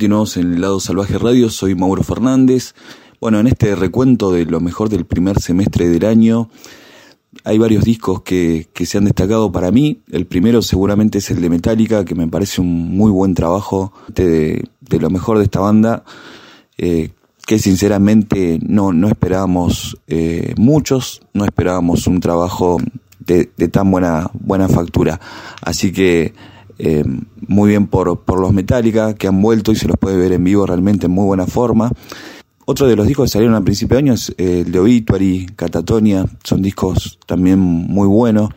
Continuamos en el lado salvaje radio, soy Mauro Fernández. Bueno, en este recuento de lo mejor del primer semestre del año, hay varios discos que, que, se han destacado para mí. El primero seguramente es el de Metallica, que me parece un muy buen trabajo de, de lo mejor de esta banda, eh, que sinceramente no, no esperábamos eh, muchos, no esperábamos un trabajo de, de tan buena, buena factura. Así que eh, muy bien por, por los Metallica, que han vuelto y se los puede ver en vivo realmente en muy buena forma. Otro de los discos que salieron a principio de año eh, el de Obituary, Catatonia, son discos también muy buenos.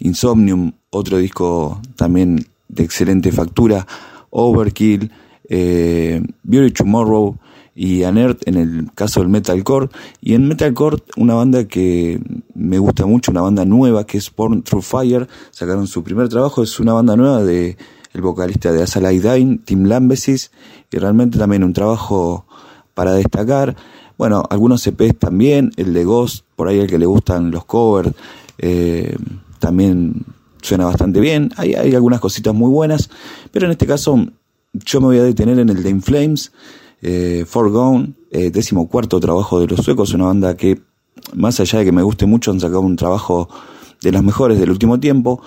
Insomnium, otro disco también de excelente factura. Overkill, eh, Beauty Tomorrow y Anert en el caso del metalcore. Y en metalcore, una banda que me gusta mucho, una banda nueva que es Born Through Fire, sacaron su primer trabajo, es una banda nueva de el vocalista de Asalai Dine, Tim Lambesis, y realmente también un trabajo para destacar. Bueno, algunos CPs también, el de Ghost, por ahí el que le gustan los covers, eh, también suena bastante bien. Hay, hay algunas cositas muy buenas, pero en este caso yo me voy a detener en el de Inflames, eh, Forgone, eh, décimo cuarto trabajo de los suecos, una banda que, más allá de que me guste mucho, han sacado un trabajo de los mejores del último tiempo,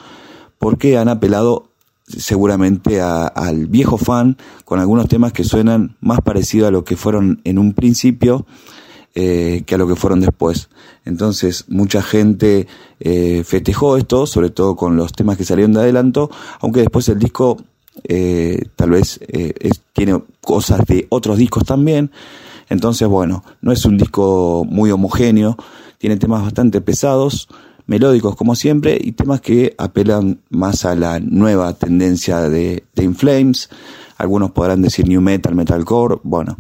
porque han apelado seguramente a, al viejo fan con algunos temas que suenan más parecido a lo que fueron en un principio eh, que a lo que fueron después. Entonces mucha gente eh, festejó esto, sobre todo con los temas que salieron de adelanto, aunque después el disco eh, tal vez eh, tiene cosas de otros discos también. Entonces bueno, no es un disco muy homogéneo, tiene temas bastante pesados, melódicos como siempre y temas que apelan más a la nueva tendencia de, de Inflames. Algunos podrán decir new metal, metalcore, bueno,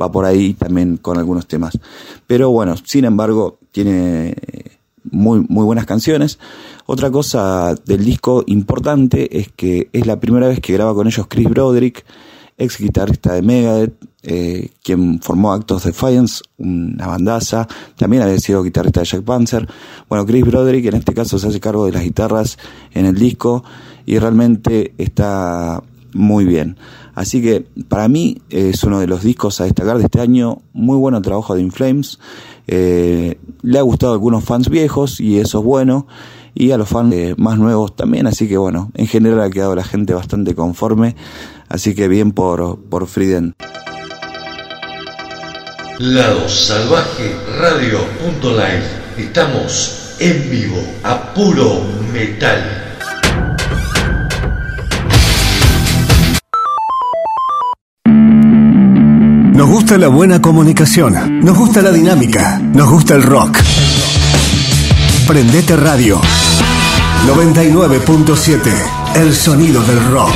va por ahí también con algunos temas. Pero bueno, sin embargo, tiene muy, muy buenas canciones. Otra cosa del disco importante es que es la primera vez que graba con ellos Chris Broderick, ex guitarrista de Megadeth, eh, quien formó Actos Defiance, una bandaza, también había sido guitarrista de Jack Panzer. Bueno, Chris Broderick en este caso se hace cargo de las guitarras en el disco y realmente está muy bien. Así que para mí es uno de los discos a destacar de este año, muy bueno trabajo de Inflames. Eh, le ha gustado a algunos fans viejos y eso es bueno y a los fans más nuevos también, así que bueno, en general ha quedado la gente bastante conforme, así que bien por, por Frieden. Lado Salvaje Radio.live. Estamos en vivo a puro metal. Nos gusta la buena comunicación, nos gusta la dinámica, nos gusta el rock. Prendete Radio 99.7, el sonido del rock.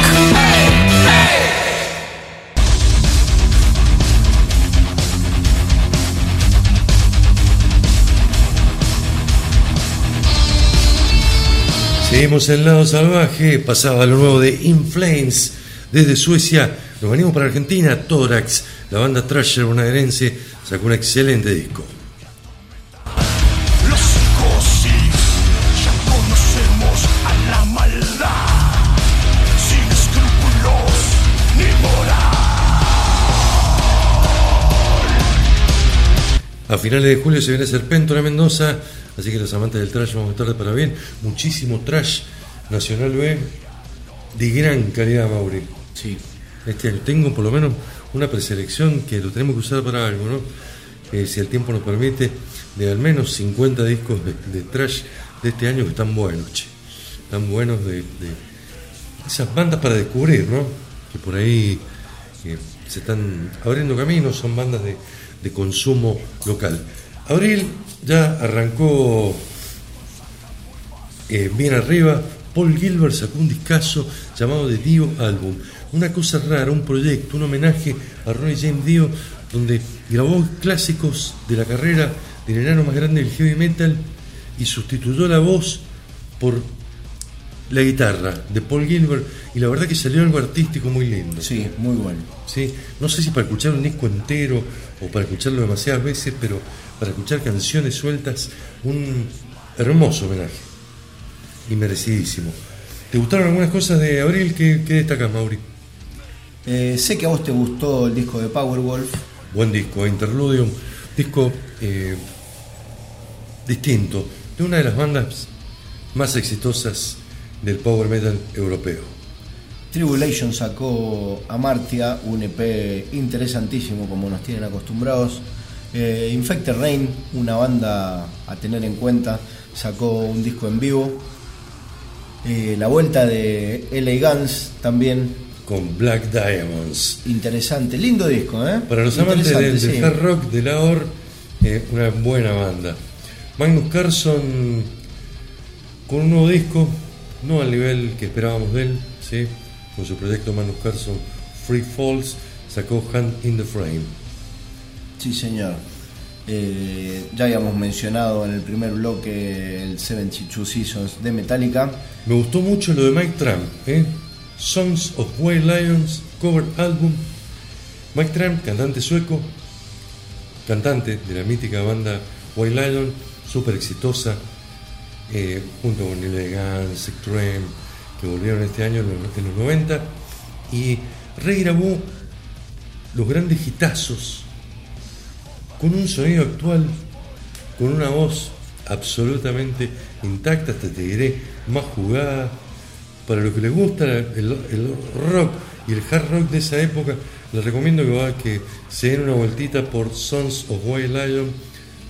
Seguimos en lado salvaje, pasaba lo nuevo de Inflames desde Suecia, nos venimos para Argentina, Tórax, la banda Thrasher bonaerense sacó un excelente disco. A finales de julio se viene Serpentora Mendoza, así que los amantes del trash vamos a estar de para bien. Muchísimo trash nacional B de gran calidad, Mauri. Sí. Este año tengo por lo menos una preselección que lo tenemos que usar para algo, ¿no? Eh, si el tiempo nos permite, de al menos 50 discos de, de trash de este año que están buenos, che. Están buenos de, de esas bandas para descubrir, ¿no? Que por ahí eh, se están abriendo caminos, son bandas de, de consumo local. Abril ya arrancó eh, bien arriba. Paul Gilbert sacó un discazo llamado The Dio Album. Una cosa rara, un proyecto, un homenaje a Ronnie James Dio, donde grabó clásicos de la carrera del enano más grande del heavy metal y sustituyó la voz por la guitarra de Paul Gilbert y la verdad que salió algo artístico muy lindo. Sí, muy bueno. ¿sí? No sé si para escuchar un disco entero o para escucharlo demasiadas veces, pero para escuchar canciones sueltas, un hermoso homenaje y merecidísimo. ¿Te gustaron algunas cosas de Abril? ¿Qué, qué destacas, Mauri? Eh, sé que a vos te gustó el disco de Powerwolf. Buen disco, Interludium, disco eh, distinto, de una de las bandas más exitosas del power metal europeo. Tribulation sacó Amartia, un EP interesantísimo como nos tienen acostumbrados. Eh, Infected Rain, una banda a tener en cuenta, sacó un disco en vivo. Eh, la vuelta de LA Guns también Con Black Diamonds. interesante, lindo disco, ¿eh? Para los amantes del, Interesante, del sí. hard rock de la OR, eh, una buena banda. Magnus Carlson con un nuevo disco, no al nivel que esperábamos de él, ¿sí? con su proyecto Magnus Carlson Free Falls, sacó Hand in the Frame. Sí, señor. Eh, ya habíamos mencionado en el primer bloque el 72 Seasons de Metallica. Me gustó mucho lo de Mike Tramp, ¿eh? Songs of White Lions, cover album. Mike Tramp, cantante sueco, cantante de la mítica banda White Lion, súper exitosa, eh, junto con Gans, Extreme, que volvieron este año en los, en los 90, y regrabó los grandes hitazos con un sonido actual, con una voz absolutamente intacta, hasta te diré más jugada. Para los que les gusta el, rock y el hard rock de esa época, les recomiendo que, que se den una vueltita por Sons of White Lion,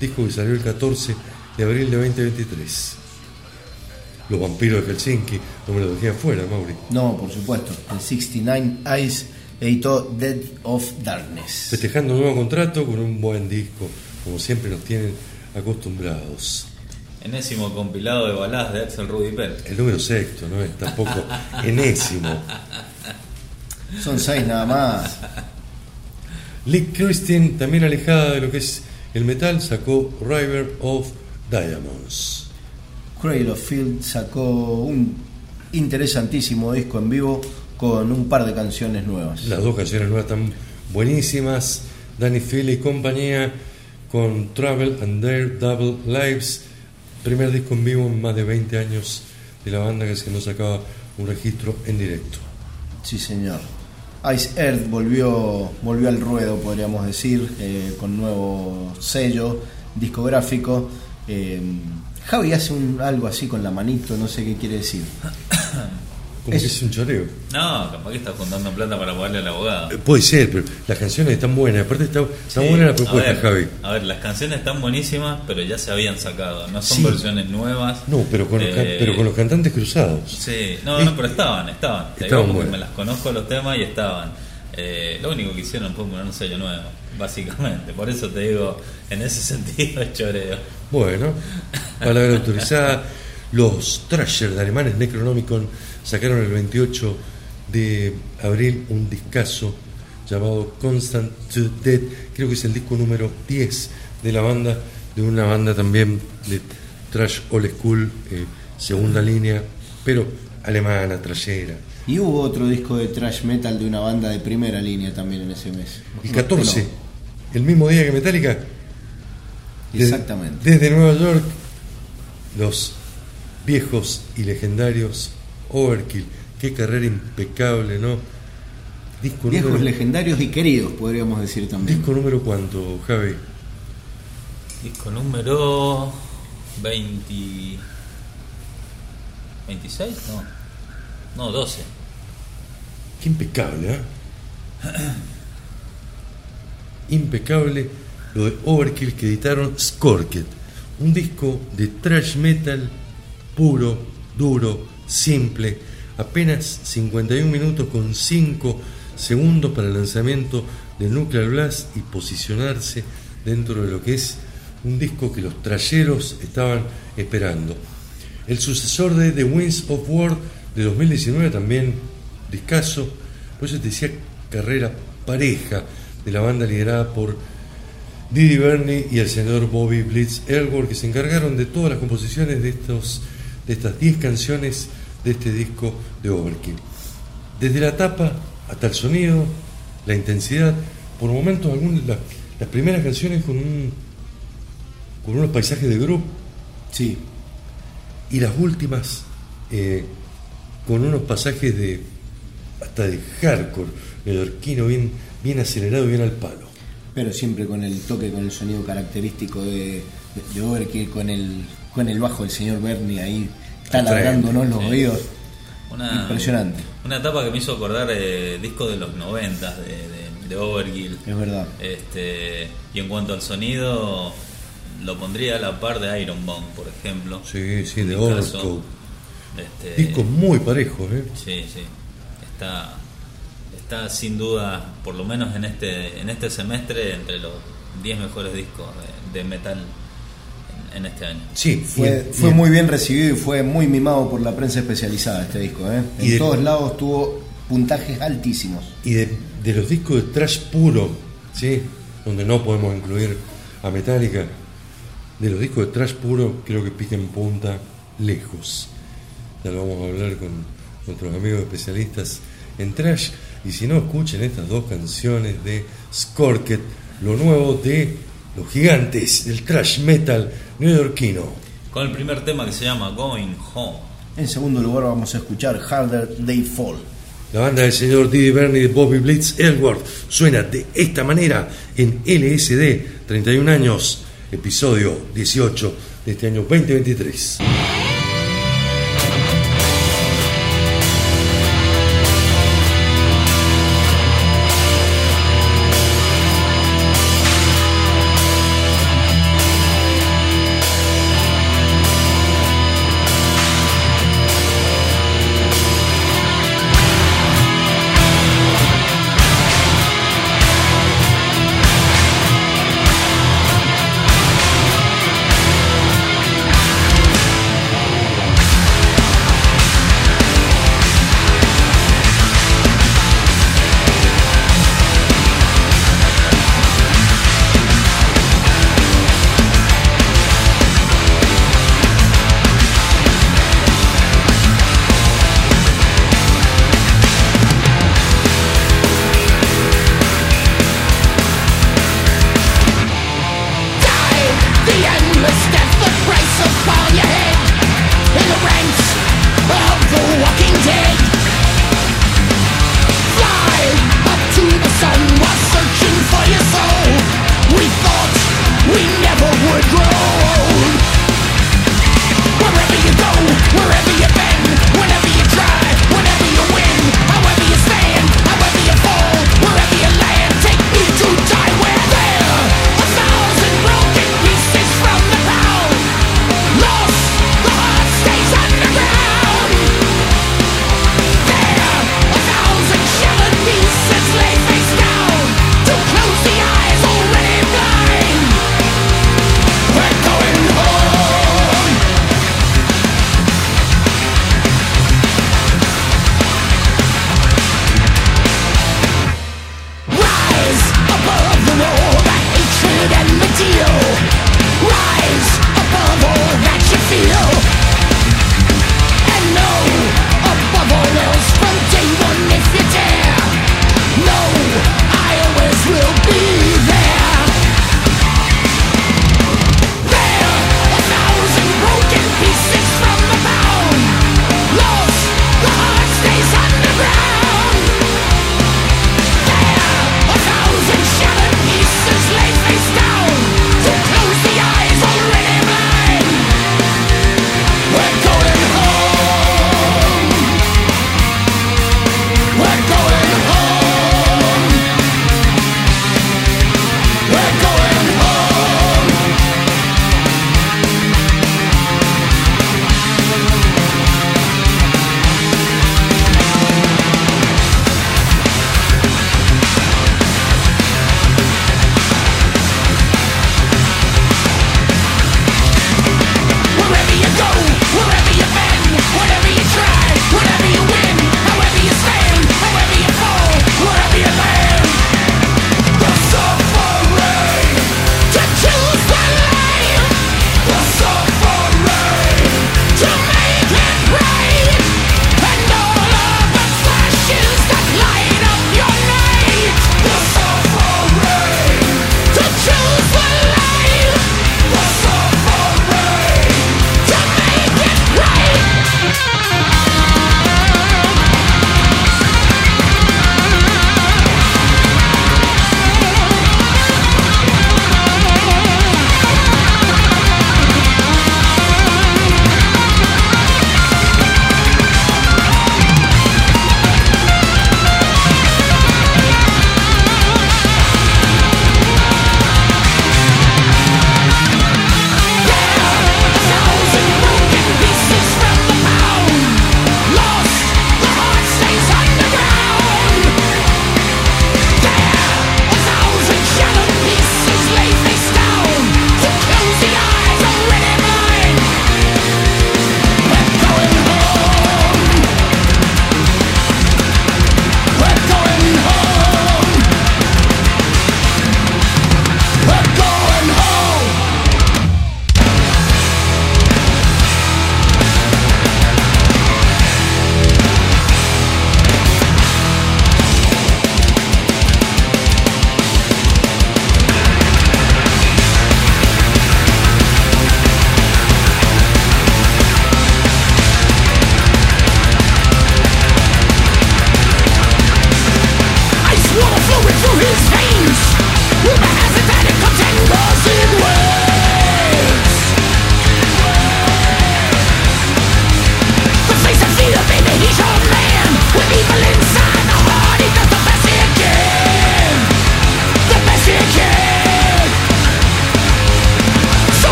disco que salió el 14 de abril de 2023. Los vampiros de Helsinki, no me lo dejé afuera, Mauri. No, por supuesto. El 69 Eyes editó Dead of Darkness. Festejando un nuevo contrato con un buen disco, como siempre nos tienen acostumbrados. Enésimo compilado de baladas de Axel Rudy Pérez. El número sexto, no es tampoco (laughs) enésimo. Son seis nada más. Lick Christian, también alejada de lo que es el metal, sacó River of Diamonds. Cradle of Field sacó un interesantísimo disco en vivo con un par de canciones nuevas. Las dos canciones nuevas están buenísimas. Danny Phil y compañía con Travel and Their Double Lives. Primer disco en vivo en más de 20 años de la banda que se nos sacaba un registro en directo. Sí, señor. Ice Earth volvió, volvió al ruedo, podríamos decir, eh, con nuevo sello discográfico. Eh, Javi hace un, algo así con la manito, no sé qué quiere decir. Como Es- que es un choreo. No, capaz que está juntando plata para pagarle al abogado. Eh, Puede ser, pero las canciones están buenas. Aparte está, está Sí, buena la a propuesta, ver, Javi. A ver, las canciones están buenísimas, pero ya se habían sacado. No son Sí. versiones nuevas. No, pero con, los can- Eh, pero con los cantantes cruzados. Sí, no, Es- no, pero estaban, estaban. Estaban porque buenas. me las conozco los temas y estaban. Eh, lo único que hicieron fue poner un sello nuevo, básicamente. Por eso te digo, en ese (laughs) sentido es choreo. Bueno, palabra autorizada. Los Thrasher de alemanes Necronomicon sacaron el 28 de abril un discazo llamado Constant to Dead. Creo que es el disco número 10 de la banda, de una banda también de trash old school, eh, segunda línea, pero alemana, trashera. Y hubo otro disco de thrash metal de una banda de primera línea también en ese mes. El 14, el mismo día que Metallica, Desde- exactamente. Desde Nueva York, los viejos y legendarios Overkill. Qué carrera impecable, ¿no? Disco Viejos número, legendarios y queridos, podríamos decir también. disco número cuánto, Javi? Disco número 20... 26? No. No, 12. Qué impecable, ¿eh? (clears throat) impecable lo de Overkill que editaron Scorked. Un disco de thrash metal puro, duro, simple. Apenas 51 minutos con 5 segundos para el lanzamiento de Nuclear Blast y posicionarse dentro de lo que es un disco que los trayeros estaban esperando. El sucesor de The Winds of War de 2019 también discaso, por eso te decía carrera pareja de la banda liderada por Didi Bernie y el señor Bobby Blitz Elgor que se encargaron de todas las composiciones de estos de estas 10 canciones de este disco de Overkill. Desde la tapa hasta el sonido, la intensidad, por momentos algunas la- las primeras canciones con un con unos paisajes de grupo Sí, y las últimas eh, con unos pasajes de hasta de hardcore, neoyorquino, bien, bien acelerado, bien al palo. Pero siempre con el toque, con el sonido característico de, de, de Overkill, con el, con el bajo del señor Bernie ahí taladrando los Sí. oídos. Una, Impresionante. Una etapa que me hizo acordar eh, discos de los 90 de, de, de Overkill. Es verdad. Este, y en cuanto al sonido, lo pondría a la par de Iron Man, por ejemplo. Sí, sí, de Overcoat. Este, Discos muy parejos, ¿eh? Sí, sí. Está, está sin duda, por lo menos en este, en este semestre, entre los 10 mejores discos de, de metal en, en este año. Sí, Fue, fue muy bien recibido y fue muy mimado por la prensa especializada este disco. ¿eh? Y En de- todos lados tuvo puntajes altísimos. Y de, de los discos de trash puro, ¿sí? donde no podemos incluir a Metallica, de los discos de trash puro, creo que pica en punta lejos. Ya lo vamos a hablar con nuestros amigos especialistas en trash. Y si no, escuchen estas dos canciones de Skorket, lo nuevo de los gigantes del trash metal neoyorquino. Con el primer tema que se llama Going Home. En segundo lugar vamos a escuchar Harder They Fall. La banda del señor Didi Bernie de Bobby Blitz Elworth suena de esta manera en LSD, 31 años, episodio 18 de este año 2023.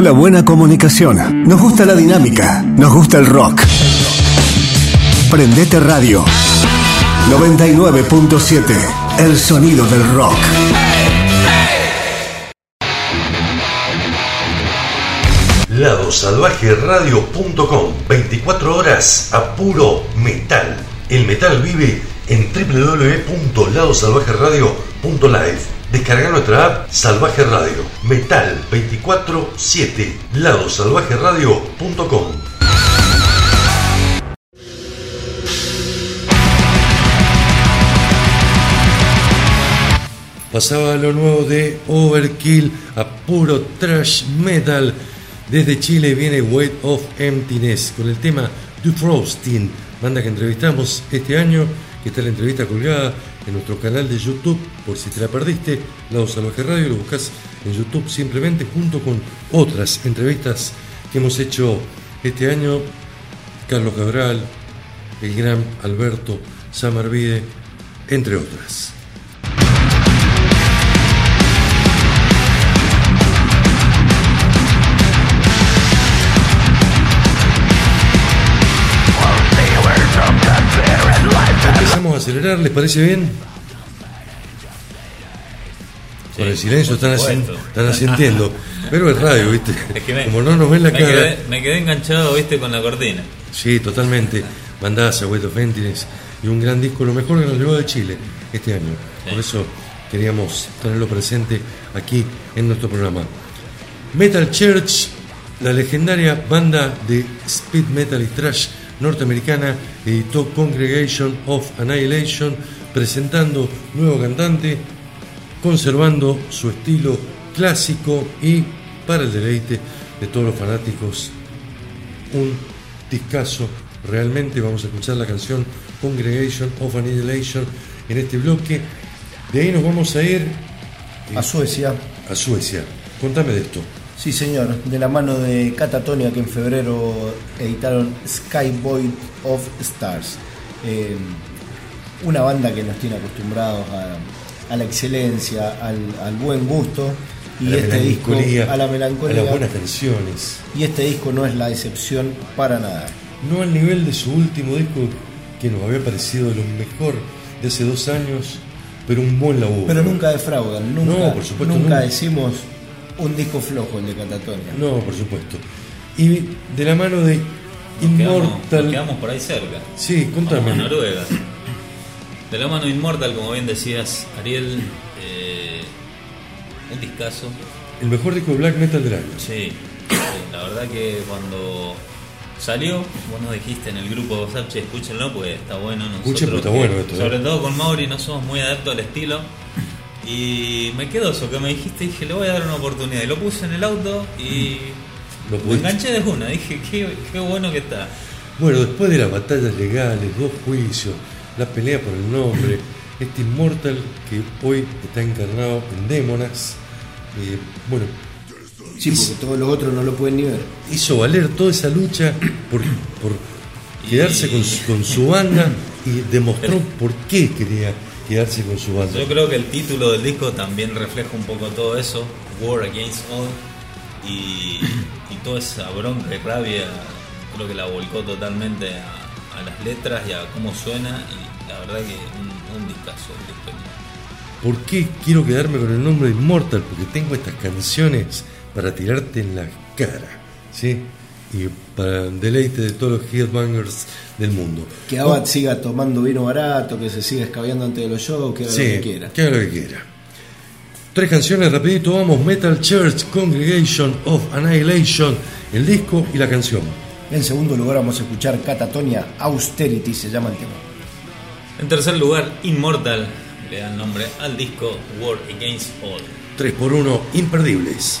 La buena comunicación. Nos gusta la dinámica. Nos gusta el rock. Prendete Radio 99.7. El sonido del rock. ladosalvajeradio.com 24 horas a puro metal. El metal vive en www.ladosalvajeradio.live. Descarga nuestra app Salvaje Radio. Metal 24-7. ladosalvajeradio.com Pasaba lo nuevo de Overkill a puro trash metal. Desde Chile viene Weight of Emptiness con el tema The Frosting, banda que entrevistamos este año, que está la entrevista colgada en nuestro canal de YouTube, por si te la perdiste, Lado Salvaje Radio, lo buscas en YouTube simplemente junto con otras entrevistas que hemos hecho este año, Carlos Cabral, el gran Alberto Samarvide, entre otras. Acelerar, ¿les parece bien? Con el silencio están, supuesto. están asintiendo. Pero es radio, ¿viste? (laughs) Es que me- Como no nos ven la me cara. Quedé, me quedé enganchado, viste, con la cortina. Sí, totalmente. Bandaza, Weight of Emptiness y un gran disco, lo mejor que nos llegó de Chile este año. Sí. Por eso queríamos tenerlo presente aquí en nuestro programa. Metal Church, la legendaria banda de speed metal y thrash norteamericana, editó Congregation of Annihilation, presentando nuevo cantante, conservando su estilo clásico y para el deleite de todos los fanáticos un discazo. Realmente vamos a escuchar la canción Congregation of Annihilation en este bloque. De ahí nos vamos a ir A Suecia. a Suecia. Contame de esto. Sí, señor, de la mano de Catatonia que en febrero editaron Sky Void of Stars. Eh, una banda que nos tiene acostumbrados a, a la excelencia, al, al buen gusto. Y a este disco, a la a melancolía. las buenas canciones. y este disco no es la excepción para nada. No al nivel de su último disco, que nos había parecido lo mejor de hace dos años, pero un buen laburo. Pero nunca defraudan, nunca, No, por supuesto, nunca nunca. decimos un disco flojo el de Catatonia. No, por supuesto. Y de la mano de Nos quedamos, Immortal. nos quedamos por ahí cerca. Sí, contame. Vamos a Noruega. De la mano Inmortal, como bien decías, Ariel, eh, un discazo. El mejor disco de black metal del año. Sí, la verdad que cuando salió, vos nos dijiste en el grupo de WhatsApp, che, escúchenlo, pues está bueno. Escuchen, Nosotros pues está bueno esto, Sobre eh. todo con Mauri no somos muy adeptos al estilo. Y me quedó eso que me dijiste, dije, le voy a dar una oportunidad. Y lo puse en el auto y Lo me pudiste. enganché de una. Dije, qué, qué bueno que está. Bueno, después de las batallas legales, dos juicios, la pelea por el nombre, (laughs) este Immortal que hoy está encarnado en Démonas, eh, bueno, Sí, porque todos los otros no lo pueden ni ver. hizo valer toda esa lucha por, por quedarse con su, con su banda y demostró por qué quería quedarse con su banda. Yo creo que el título del disco también refleja un poco todo eso, War Against All, y, y toda esa bronca y rabia, creo que la volcó totalmente a, a las letras y a cómo suena, y la verdad que un, un discazo. ¿Por qué quiero quedarme con el nombre de Immortal? Porque tengo estas canciones para tirarte en la cara, ¿sí? Y para deleite de todos los headbangers del mundo. Que Abad siga tomando vino barato, que se siga escabeando antes de los shows, que haga Sí, lo que quiera. que haga lo que quiera. Tres canciones rapidito, vamos, Metal Church, Congregation of Annihilation, el disco y la canción. En segundo lugar vamos a escuchar Catatonia Austerity, se llama el tema. En tercer lugar, Immortal, le da el nombre al disco War Against All. 3 por 1 imperdibles.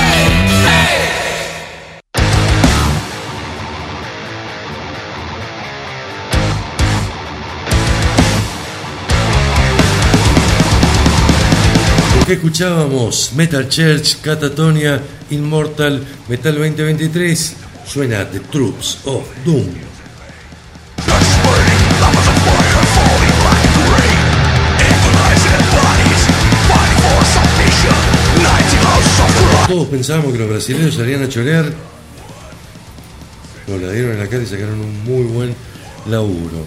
Escuchábamos Metal Church, Catatonia, Immortal, Metal 2023, suena The Troops of Doom. Todos pensábamos que los brasileños salían a chorear, nos la dieron en la cara y sacaron un muy buen laburo.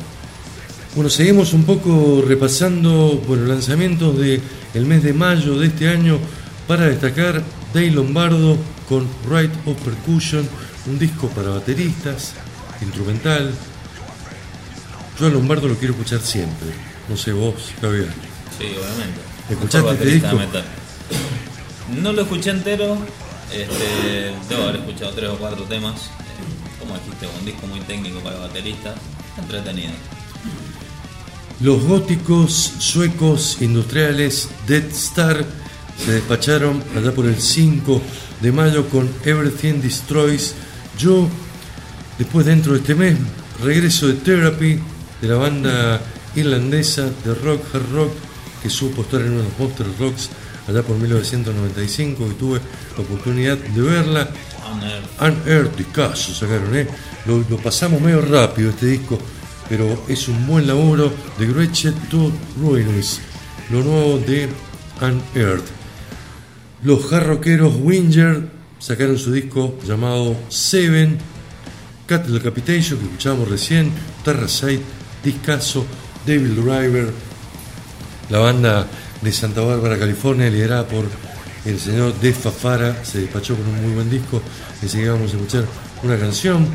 Bueno, seguimos un poco repasando bueno, lanzamientos del el mes de mayo de este año para destacar Dave Lombardo con Right of Percussion, un disco para bateristas, instrumental. Yo a Lombardo lo quiero escuchar siempre, no sé vos, Javier. Sí, obviamente. ¿Escuchaste este disco? metal. No lo escuché entero. Este, debo haber escuchado tres o cuatro temas. Eh, Como dijiste, un disco muy técnico para baterista. Entretenido. Los góticos suecos industriales Dead Star se despacharon allá por el 5 de mayo con Everything Destroys. Yo, después dentro de este mes, regreso de Therapy, de la banda irlandesa de rock, hard rock, que supo estar en unos Monster Rocks allá por 1995 y tuve la oportunidad de verla. Unearthed. Unearthed, discazo sacaron, ¿eh? Lo, lo pasamos medio rápido este disco, pero es un buen laburo de Gretchen to Ruins, lo nuevo de Unearthed. Los jarroqueros Winger sacaron su disco llamado Seven, Cattle Decapitation, que escuchábamos recién, Terracite, discazo, Devil Driver, la banda de Santa Bárbara, California, liderada por el señor Def Fafara, se despachó con un muy buen disco. Enseguida vamos a escuchar una canción.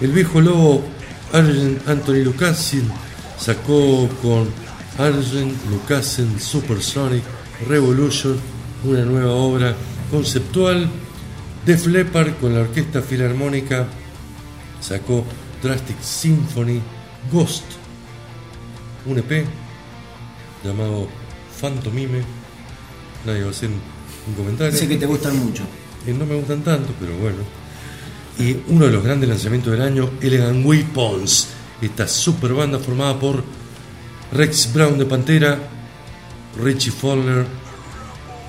El viejo lobo Argent Anthony Lucasin sacó con Argent Lucasin Supersonic Revolution una nueva obra conceptual. Def Leppard con la Orquesta Filarmónica sacó Drastic Symphony Ghost, un EP llamado Phantomime. Nadie va a hacer un, un comentario. Sé que te gustan mucho. Eh, no me gustan tanto, pero bueno. Y uno de los grandes lanzamientos del año, Elegant Weapons, esta super banda formada por Rex Brown de Pantera, Richie Fowler,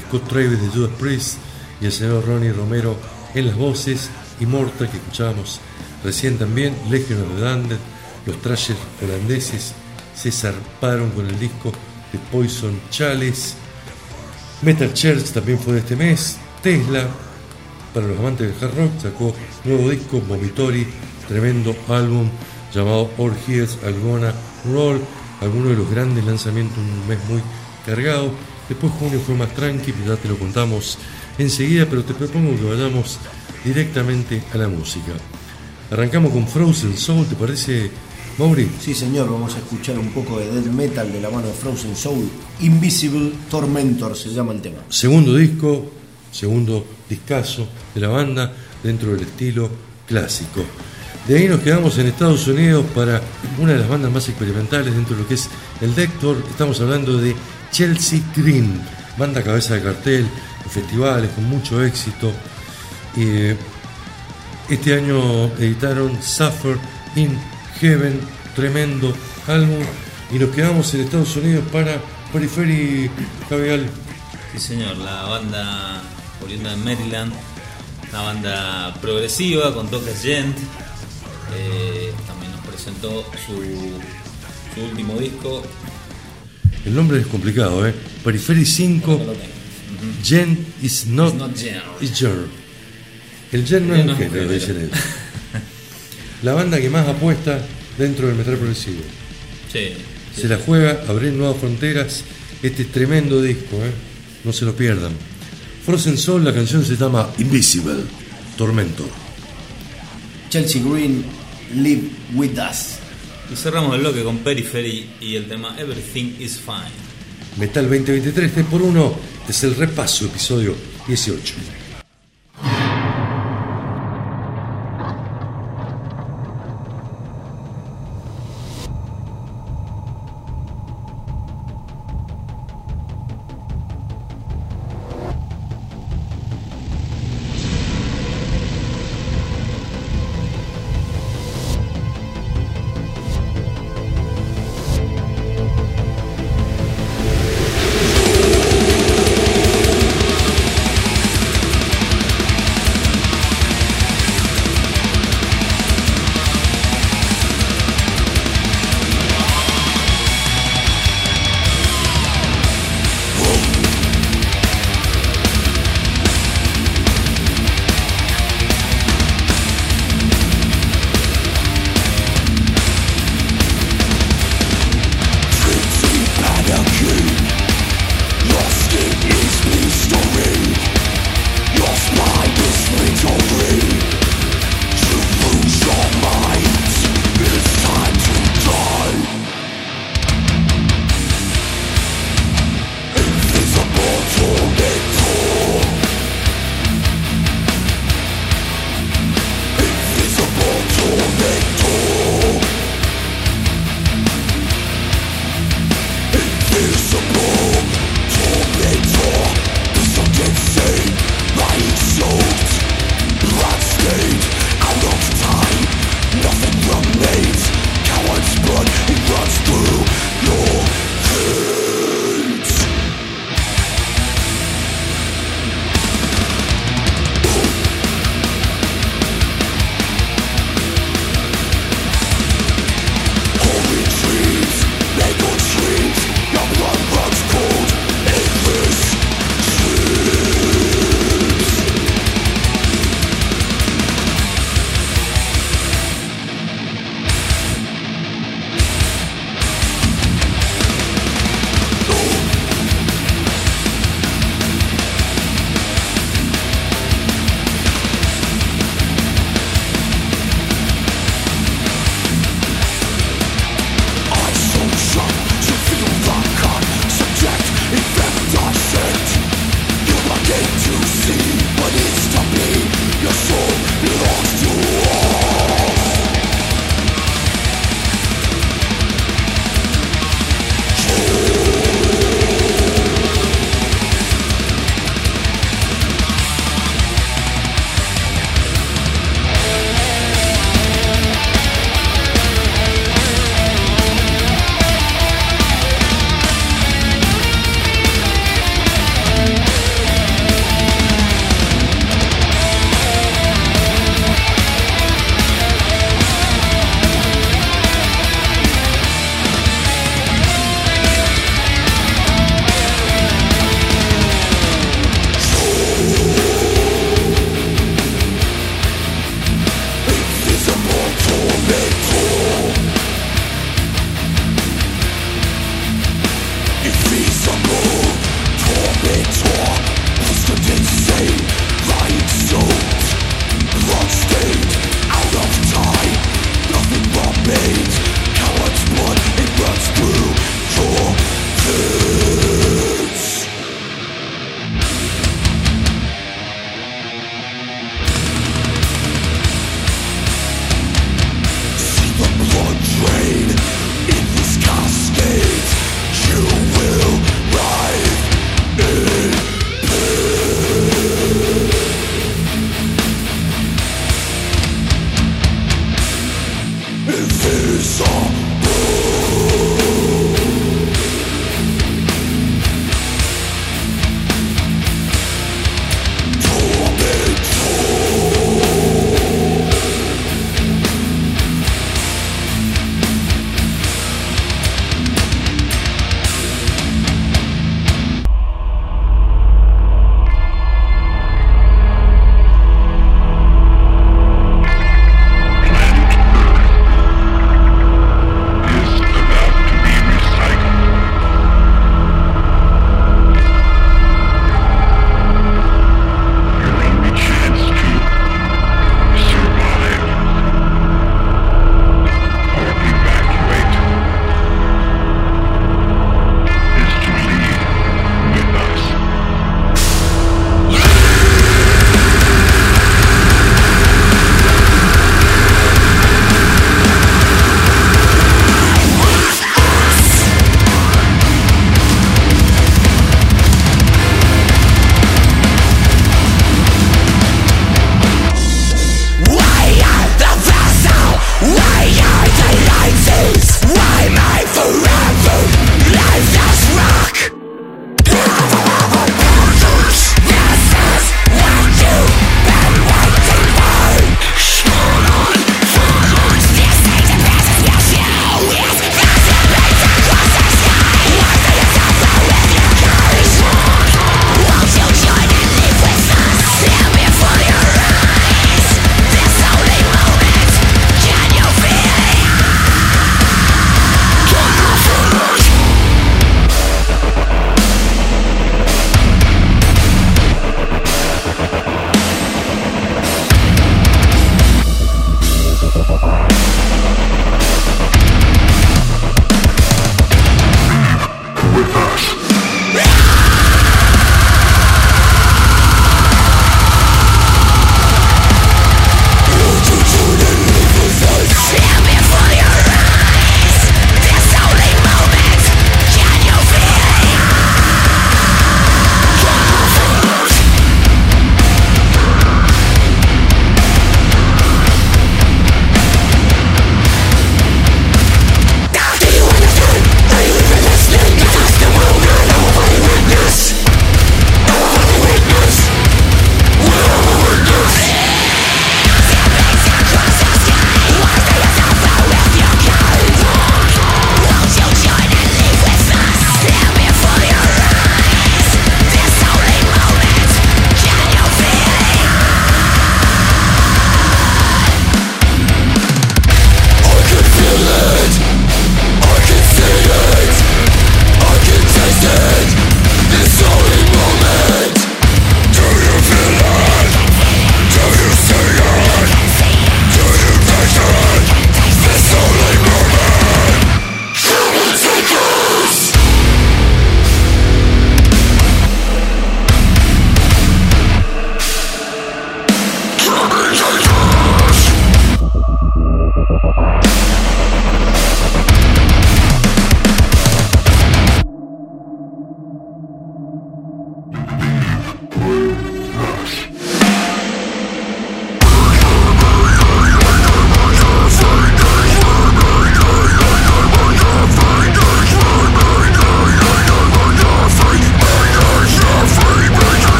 Scott Travis de Judas Priest y el señor Ronnie Romero en las voces, y Morta que escuchábamos recién también, Legion of the los trashers holandeses se zarparon con el disco de Poison Chalice, Metal Church también fue de este mes. Tesla, para los amantes del hard rock, sacó nuevo disco, Vomitory, tremendo álbum llamado All Heads Algona Roll, alguno de los grandes lanzamientos, un mes muy cargado. Después junio fue más tranqui, ya te lo contamos enseguida, pero te propongo que vayamos directamente a la música. Arrancamos con Frozen Soul, ¿te parece, Mauri? Sí, señor, vamos a escuchar un poco de death metal de la mano de Frozen Soul. Invisible Tormentor se llama el tema. Segundo disco, segundo discazo de la banda dentro del estilo clásico. De ahí nos quedamos en Estados Unidos para una de las bandas más experimentales dentro de lo que es el Dector. Estamos hablando de Chelsea Green, banda cabeza de cartel, festivales con mucho éxito. Eh, este año editaron Suffer in Heaven, tremendo álbum. Y nos quedamos en Estados Unidos para Periphery Javier. Sí, señor, la banda oriunda de Maryland, una banda progresiva con toques gent. eh, también nos presentó su, su último disco. El nombre es complicado, ¿eh? Periphery 5, No. Gen is not, It's not genre. genre. El gen no es un género, dicen ellos. La banda que más apuesta dentro del metal progresivo. Sí, sí. Se la juega abrir nuevas fronteras. Este es tremendo disco, ¿eh? No se lo pierdan. Frozen Soul, la canción se llama Invisible, Tormento. Chelsea Green Live With Us. Y cerramos el bloque con Periphery y el tema Everything is Fine. Metal 2023 3 por 1 es el repaso, episodio 18.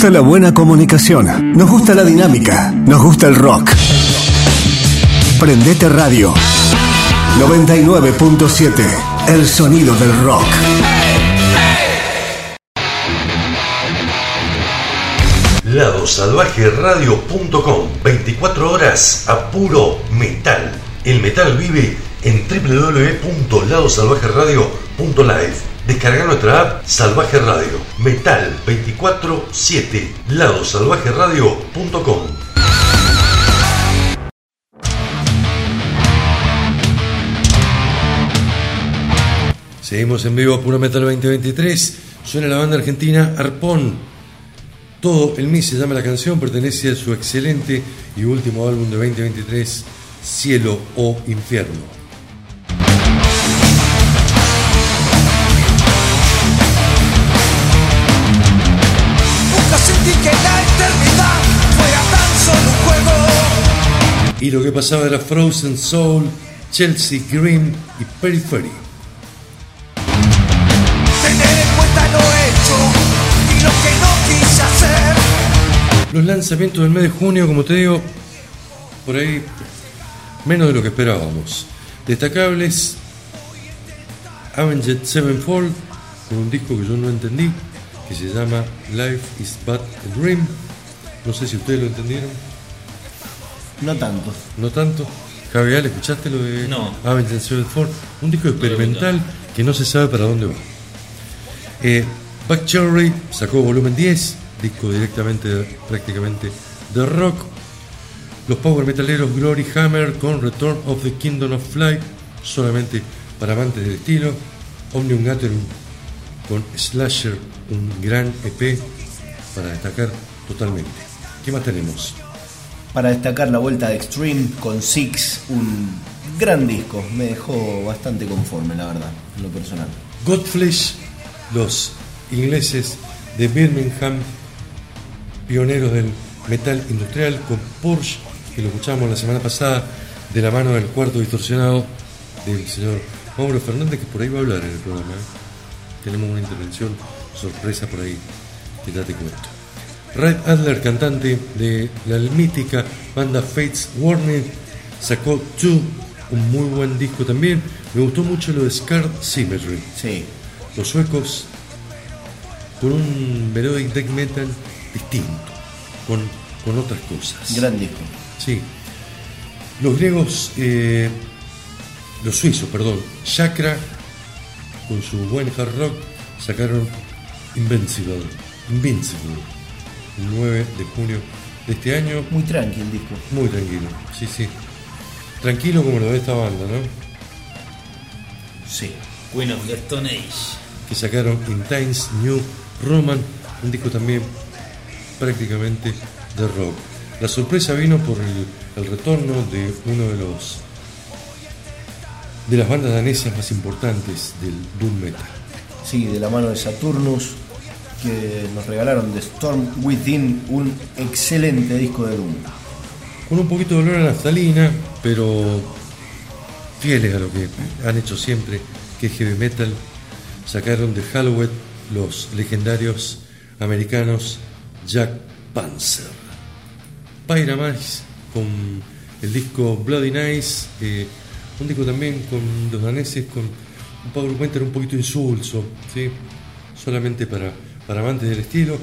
Gusta la buena comunicación. Nos gusta la dinámica. Nos gusta el rock. Prendete Radio 99.7. El sonido del rock. ladosalvajeradio.com 24 horas a puro metal. El metal vive en www.ladosalvajeradio.live. Descarga nuestra app Salvaje Radio. Metal 24-7. Ladosalvajeradio.com Seguimos en vivo Puro Metal 2023. Suena la banda argentina Arpón. Todo el mes se llama la canción, pertenece a su excelente y último álbum de 2023, Cielo o Infierno. Y lo que pasaba era Frozen Soul, Chelsea Green y Periphery. Tener en cuenta lo hecho y lo que no quise hacer. Los lanzamientos del mes de junio, como te digo, por ahí menos de lo que esperábamos. Destacables Avenged Sevenfold, con un disco que yo no entendí, que se llama Life is But a Dream. No sé si ustedes lo entendieron, No tanto. no tanto. Javier, ¿escuchaste lo de No. Avenged Sevenfold? Un disco experimental que no se sabe para dónde va. Eh, Buck Cherry sacó volumen 10, disco directamente, prácticamente de rock. Los power metaleros Glory Hammer con Return of the Kingdom of Flight, solamente para amantes del estilo. Omnium Gatherum con Slasher, un gran EP para destacar totalmente. ¿Qué más tenemos? Para destacar la vuelta de Extreme con Six, un gran disco. Me dejó bastante conforme, la verdad, en lo personal. Godflesh, los ingleses de Birmingham, pioneros del metal industrial con Porsche, que lo escuchamos la semana pasada de la mano del cuarto distorsionado del señor Mauro Fernández, que por ahí va a hablar en el programa. ¿eh? Tenemos una intervención sorpresa por ahí, que ya te cuento. Red Adler, cantante de la mítica banda Fates Warning, sacó Two, un muy buen disco también. Me gustó mucho lo de Scarred Symmetry Sí, los suecos con un melodic death metal distinto, con, con otras cosas. gran disco. Sí. Los griegos, eh, los suizos, perdón, Chakra, con su buen hard rock, sacaron Invincible, Invincible, 9 de junio de este año. Muy tranqui el disco. Muy tranquilo, sí, sí. Tranquilo como lo de esta banda, ¿no? Sí. Queen of the Stone Age. que sacaron In Times New Roman, un disco también prácticamente de rock. La sorpresa vino por el, el retorno de uno de los de las bandas danesas más importantes del doom metal. Sí, de la mano de Saturnus, que nos regalaron de Storm Within, un excelente disco de Doom. Con un poquito de olor a naftalina, pero fieles a lo que han hecho siempre, que es heavy metal, sacaron de Halloween los legendarios americanos Jack Panzer. Pyramids con el disco Bloody Nice, eh, un disco también con los daneses con un power un poquito insulso, ¿sí? solamente para, para amantes del estilo,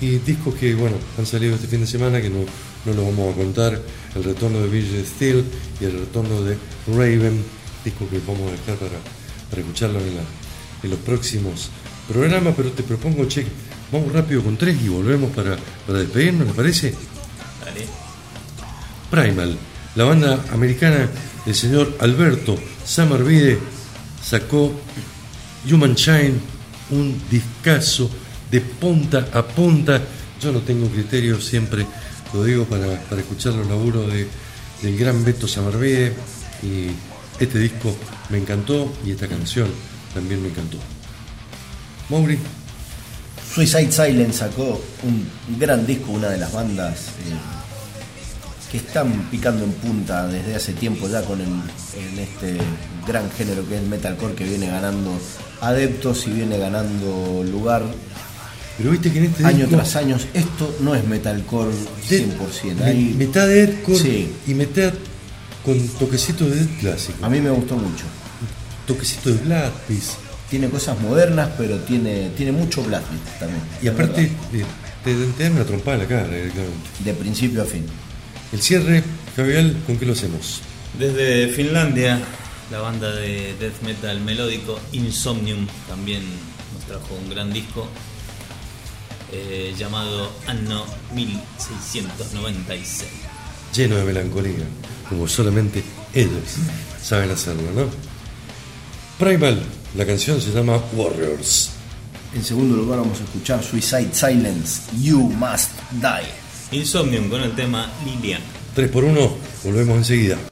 y discos que bueno han salido este fin de semana que no, no los vamos a contar, el retorno de Village Steel y el retorno de Raven, discos que vamos a dejar para, para escucharlo en, la- en los próximos programas, pero te propongo, che, vamos rápido con tres y volvemos para, para despedirnos, ¿les parece? Dale. Primal, la banda americana del señor Alberto Samarvide sacó Human Shine, un discazo de punta a punta. Yo no tengo criterio, siempre lo digo para, para escuchar los laburos de, del gran Beto Samarvide y este disco me encantó y esta canción también me encantó. Mauri, Suicide Silence sacó un gran disco, una de las bandas eh, que están picando en punta desde hace tiempo ya con en este gran género que es metalcore que viene ganando adeptos y viene ganando lugar pero viste que en este año tras año, esto no es metalcore 100%. De, hay, mitad y mitad con toquecitos de clásico. A mí me gustó mucho. Toquecito de Blackbeast. Tiene cosas modernas, pero tiene, tiene mucho Blackbeast también. Y aparte, eh, te, te, dan una trompada en la cara, eh, directamente. De principio a fin. El cierre, Javier, ¿con qué lo hacemos? Desde Finlandia, la banda de death metal melódico Insomnium también nos trajo un gran disco eh, llamado Anno 1696. Lleno de melancolía, como solamente ellos saben hacerlo, ¿no? Primal, la canción se llama Warriors. En segundo lugar vamos a escuchar Suicide Silence, You Must Die. Insomnium con el tema Lilian. 3 por 1 volvemos enseguida.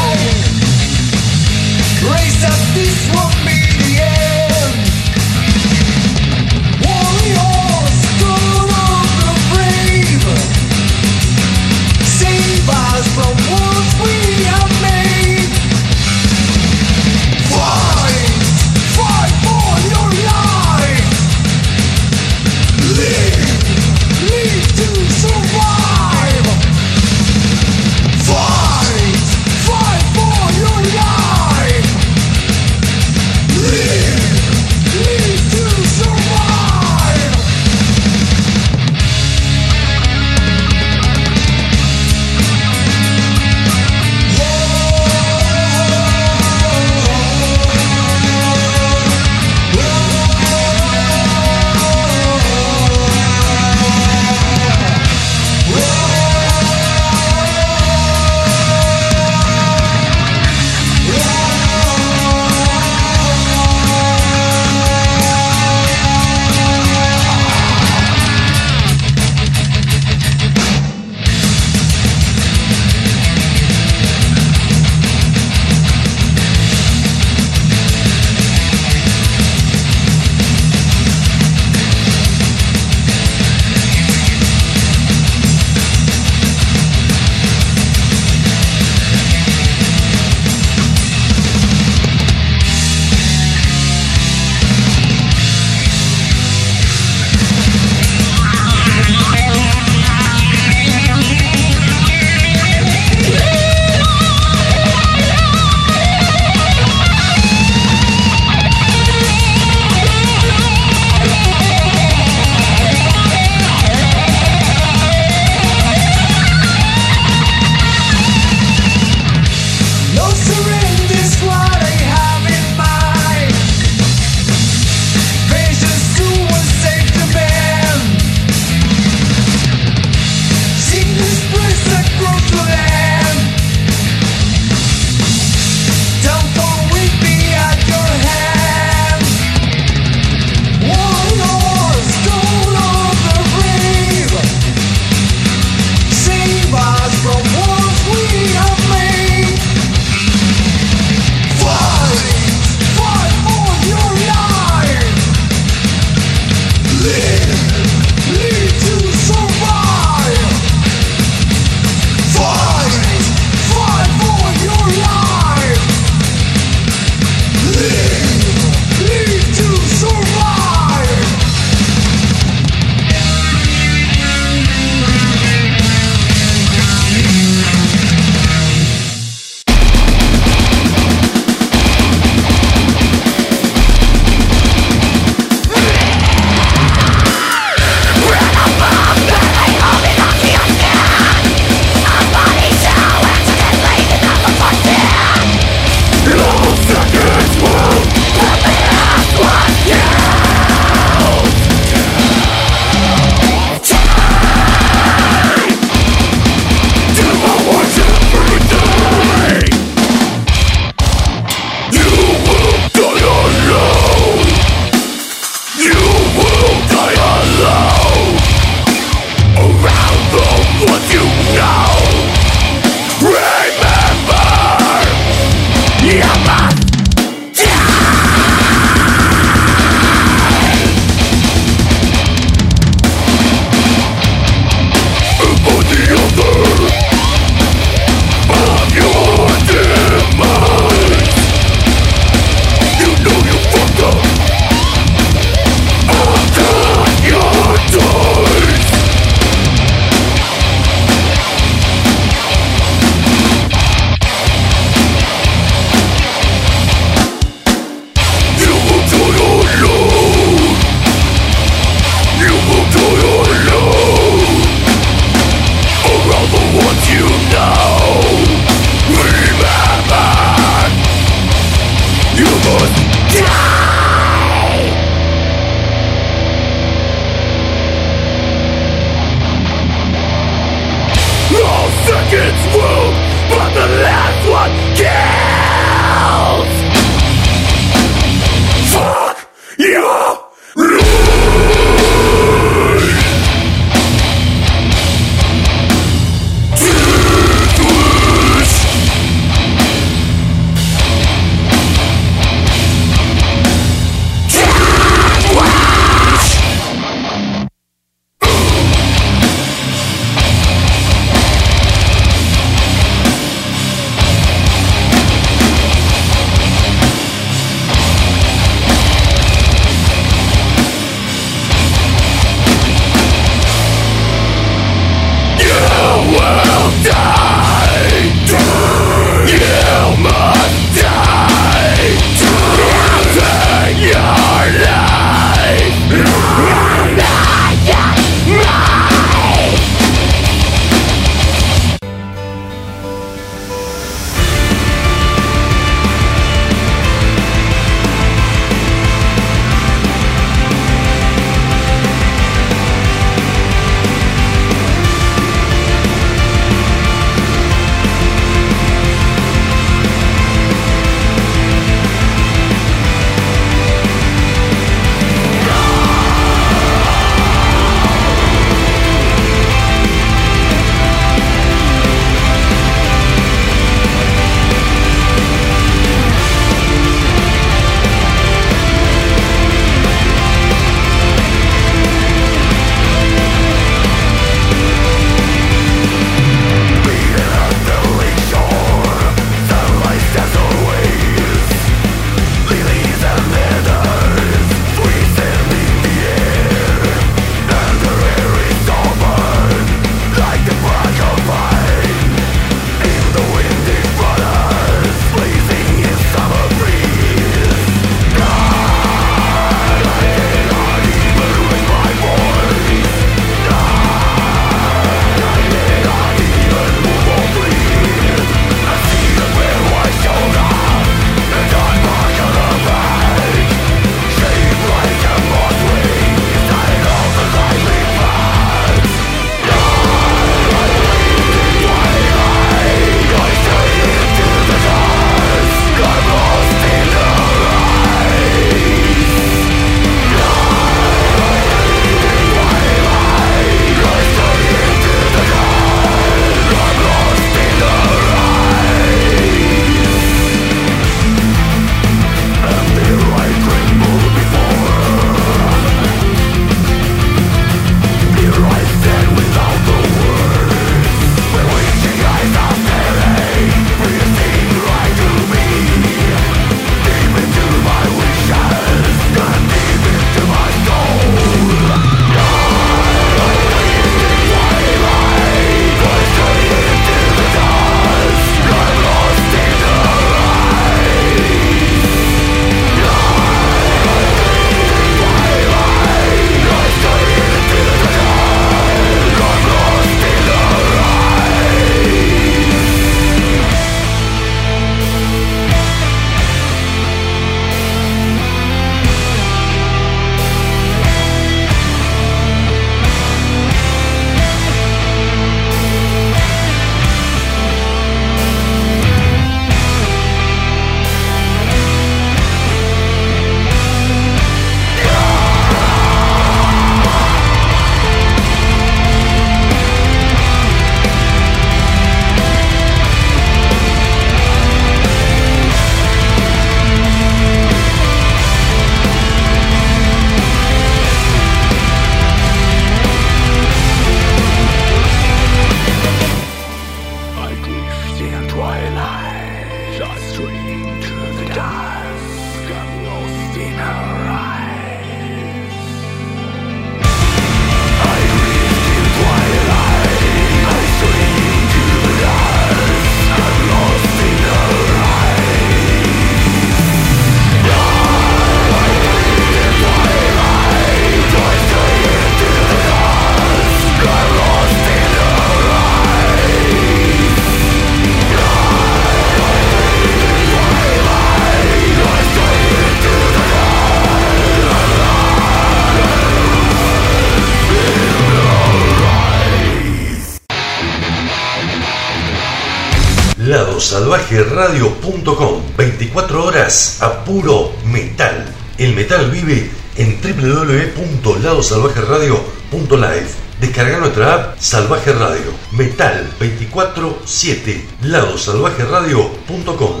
www.ladosalvajeradio.live. Descarga nuestra app Salvaje Radio. Metal 24-7. Ladosalvajeradio.com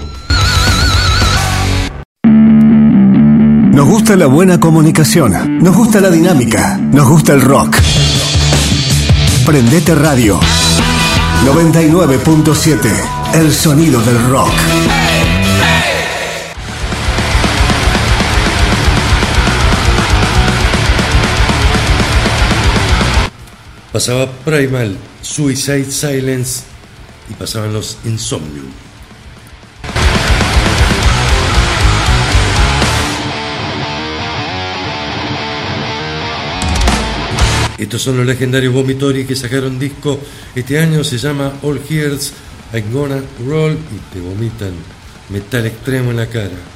Nos gusta la buena comunicación. Nos gusta la dinámica. Nos gusta el rock. Prendete Radio 99.7. El sonido del rock. Pasaba Primal, Suicide Silence y pasaban los Insomnium. Estos son los legendarios Vomitori que sacaron disco este año, se llama All Hears, I'm Gonna Roll y te vomitan metal extremo en la cara.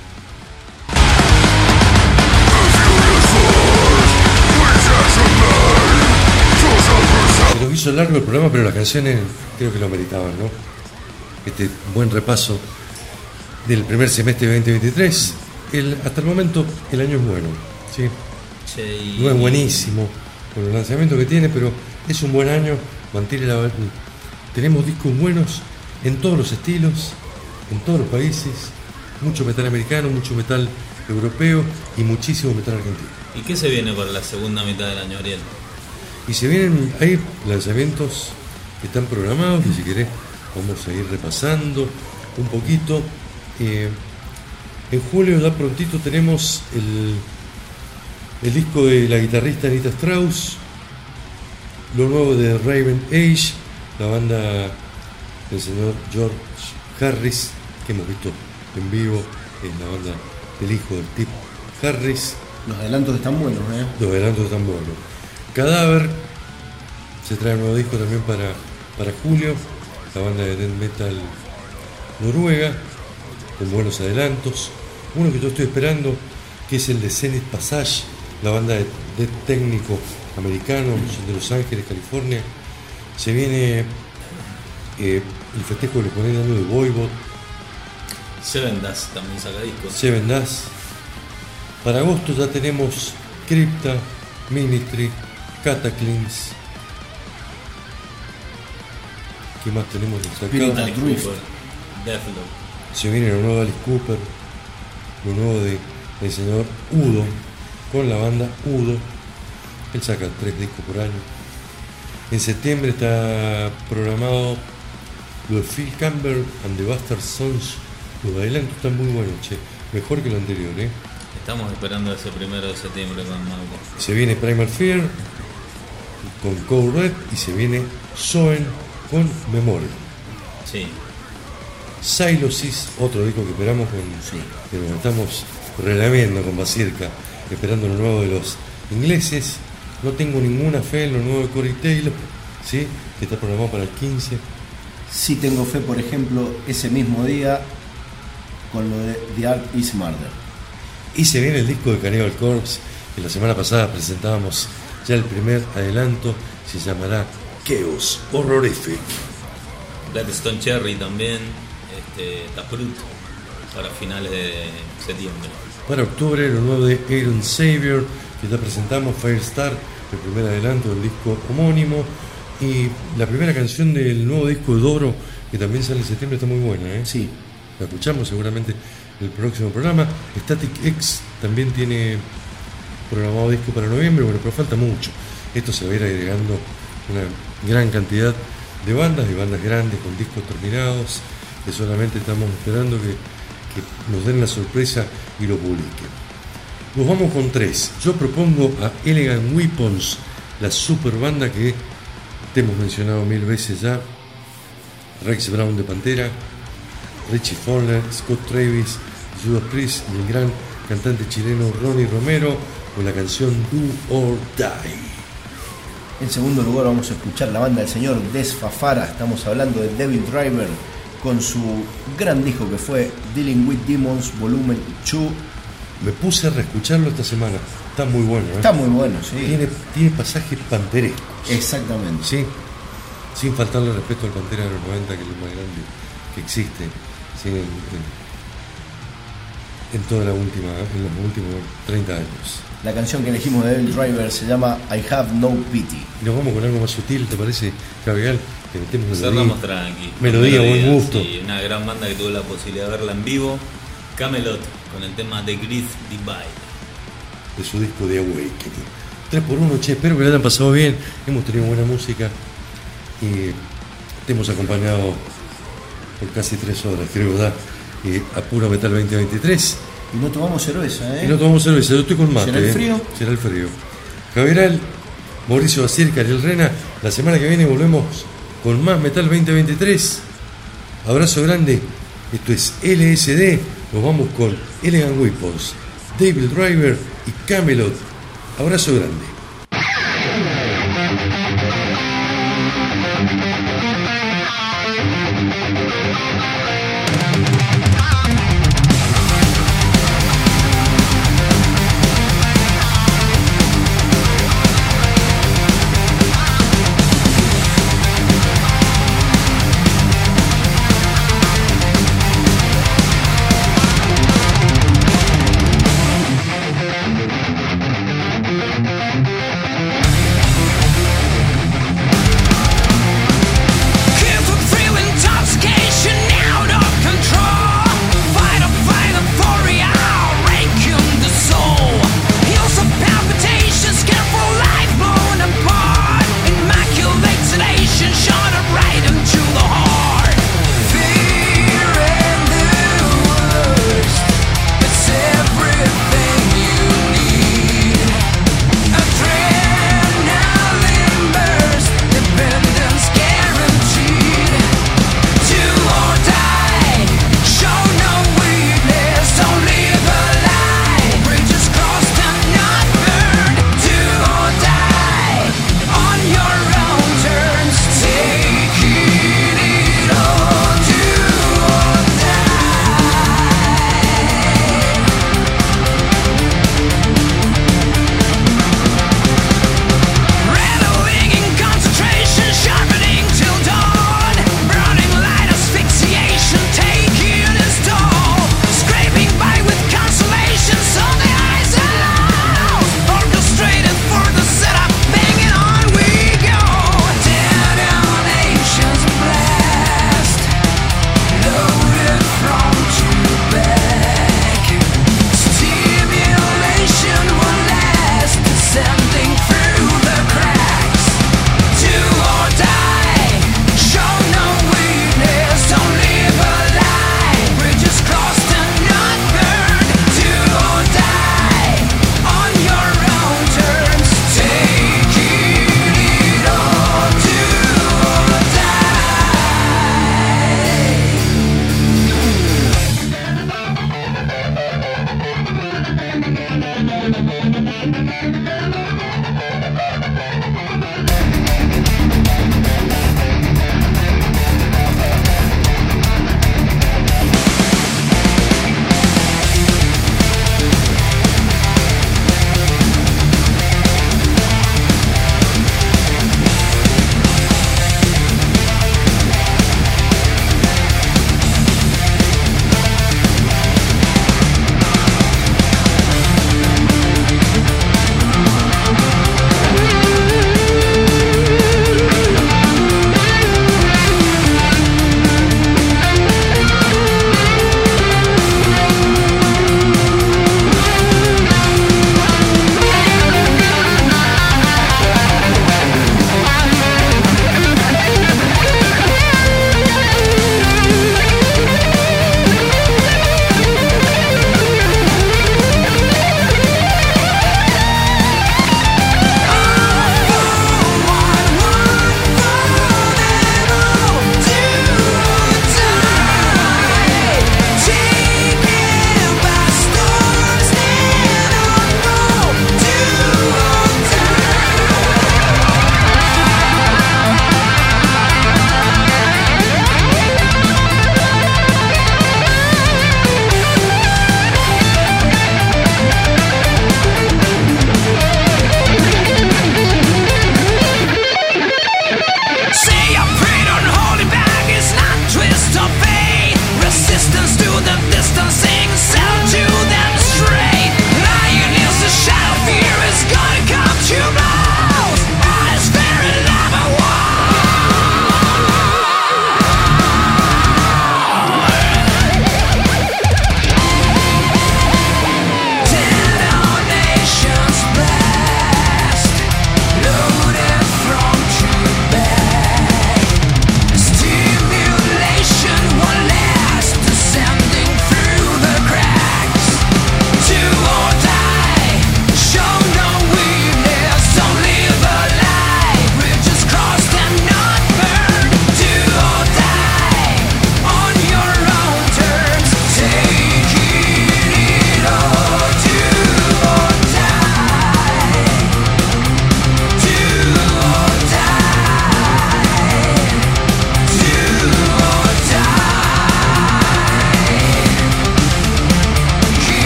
Hizo largo el programa, pero las canciones creo que lo meritaban, ¿no? Este buen repaso del primer semestre de 2023. El, hasta el momento el año es bueno, ¿sí? No es buenísimo con los lanzamientos que tiene, pero es un buen año. Mantiene la. Tenemos discos buenos en todos los estilos, en todos los países. Mucho metal americano, mucho metal europeo y muchísimo metal argentino. ¿Y qué se viene para la segunda mitad del año, Ariel? Y se vienen, hay lanzamientos que están programados, y si querés vamos a ir repasando un poquito. Eh, en julio ya prontito tenemos el, el disco de la guitarrista Anita Strauss, lo nuevo de Raven Age, la banda del señor George Harris, que hemos visto en vivo, es la banda del hijo del Tip Harris. Los adelantos están buenos, ¿eh? Los adelantos están buenos. Cadáver se trae un nuevo disco también para, para julio. La banda de death metal noruega, con buenos adelantos. Uno que yo estoy esperando, que es el de Zenith Passage, la banda de death técnico americano, son de Los Ángeles, California. Se viene eh, el festejo del ponen año de Voivod, Seven Dust también saca discos. Seven Das. Para agosto ya tenemos Crypta, Ministry, Cataclysm. ¿Qué más tenemos destacado? Alice. Cooper, Deathloop. Se viene lo nuevo de Alice Cooper, lo nuevo de, del señor Udo, con la banda Udo. Él saca tres discos por año. En septiembre está programado lo de Phil Campbell and the Bastard Sons. Los adelantos están muy buenos, che. Mejor que lo anterior, ¿eh? Estamos esperando ese primero de septiembre con Mauro. Se viene Primal Fear con Code Red y se viene Soen con Memorial. Sí. Silosis, otro disco que esperamos con. Que nos estamos relamiendo con Basirka, esperando lo nuevo de los ingleses. No tengo ninguna fe en lo nuevo de Corey Taylor, ¿sí? que está programado para el 15. Sí tengo fe, por ejemplo, ese mismo día con lo de The Art is Murder. Y se viene el disco de Cannibal Corpse, que la semana pasada presentábamos ya el primer adelanto, se llamará Chaos Horrorific. Blackstone Cherry también. Este, Taproot para finales de septiembre. Para octubre, lo nuevo de Aaron Savior, que ya presentamos, Firestar, el primer adelanto del disco homónimo. Y la primera canción del nuevo disco de Doro, que también sale en septiembre, está muy buena, ¿eh? Sí, La escuchamos seguramente en el próximo programa. Static X también tiene programado disco para noviembre, bueno, pero falta mucho. Esto se va a ir agregando una gran cantidad de bandas, de bandas grandes con discos terminados, que solamente estamos esperando que, nos den la sorpresa y lo publiquen. Nos vamos con tres. Yo propongo a Elegant Weapons, la super banda que te hemos mencionado mil veces ya. Rex Brown de Pantera, Richie Fowler, Scott Travis, Judas Priest y el gran cantante chileno Ronnie Romero con la canción Do or Die. En segundo lugar vamos a escuchar la banda del señor Desfafara, estamos hablando de Devil Driver con su gran disco que fue Dealing with Demons Volumen 2. Me puse a reescucharlo esta semana. Está muy bueno. ¿eh? Está muy bueno, sí. Tiene, tiene pasajes panterescos. Exactamente. Sí. Sin faltarle respeto al Pantera de los 90, que es el más grande que existe ¿sí? en, en- en toda la última, en los últimos 30 años. La canción que elegimos de Devil Driver se llama I Have No Pity. Y nos vamos con algo más sutil, ¿te parece, Gabriel? Que metemos melodía. Cerramos tranqui. Melodía, buen gusto. Sí, una gran banda que tuve la posibilidad de verla en vivo. Camelot, con el tema de Grief Divide. de su disco de Awakening. 3 por 1 che, espero que lo hayan pasado bien. Hemos tenido buena música y te hemos acompañado por casi 3 horas, creo, ¿verdad? Y a Puro Metal 2023. Y no tomamos cerveza, ¿eh? Y no tomamos cerveza, yo estoy con mate. ¿Será el ¿eh? frío? Será el frío. Mauricio Bacirca, Ariel Rena. La semana que viene volvemos con más Metal 2023. Abrazo grande. Esto es LSD. Nos vamos con Elegant Weapons, David Driver y Camelot. Abrazo grande.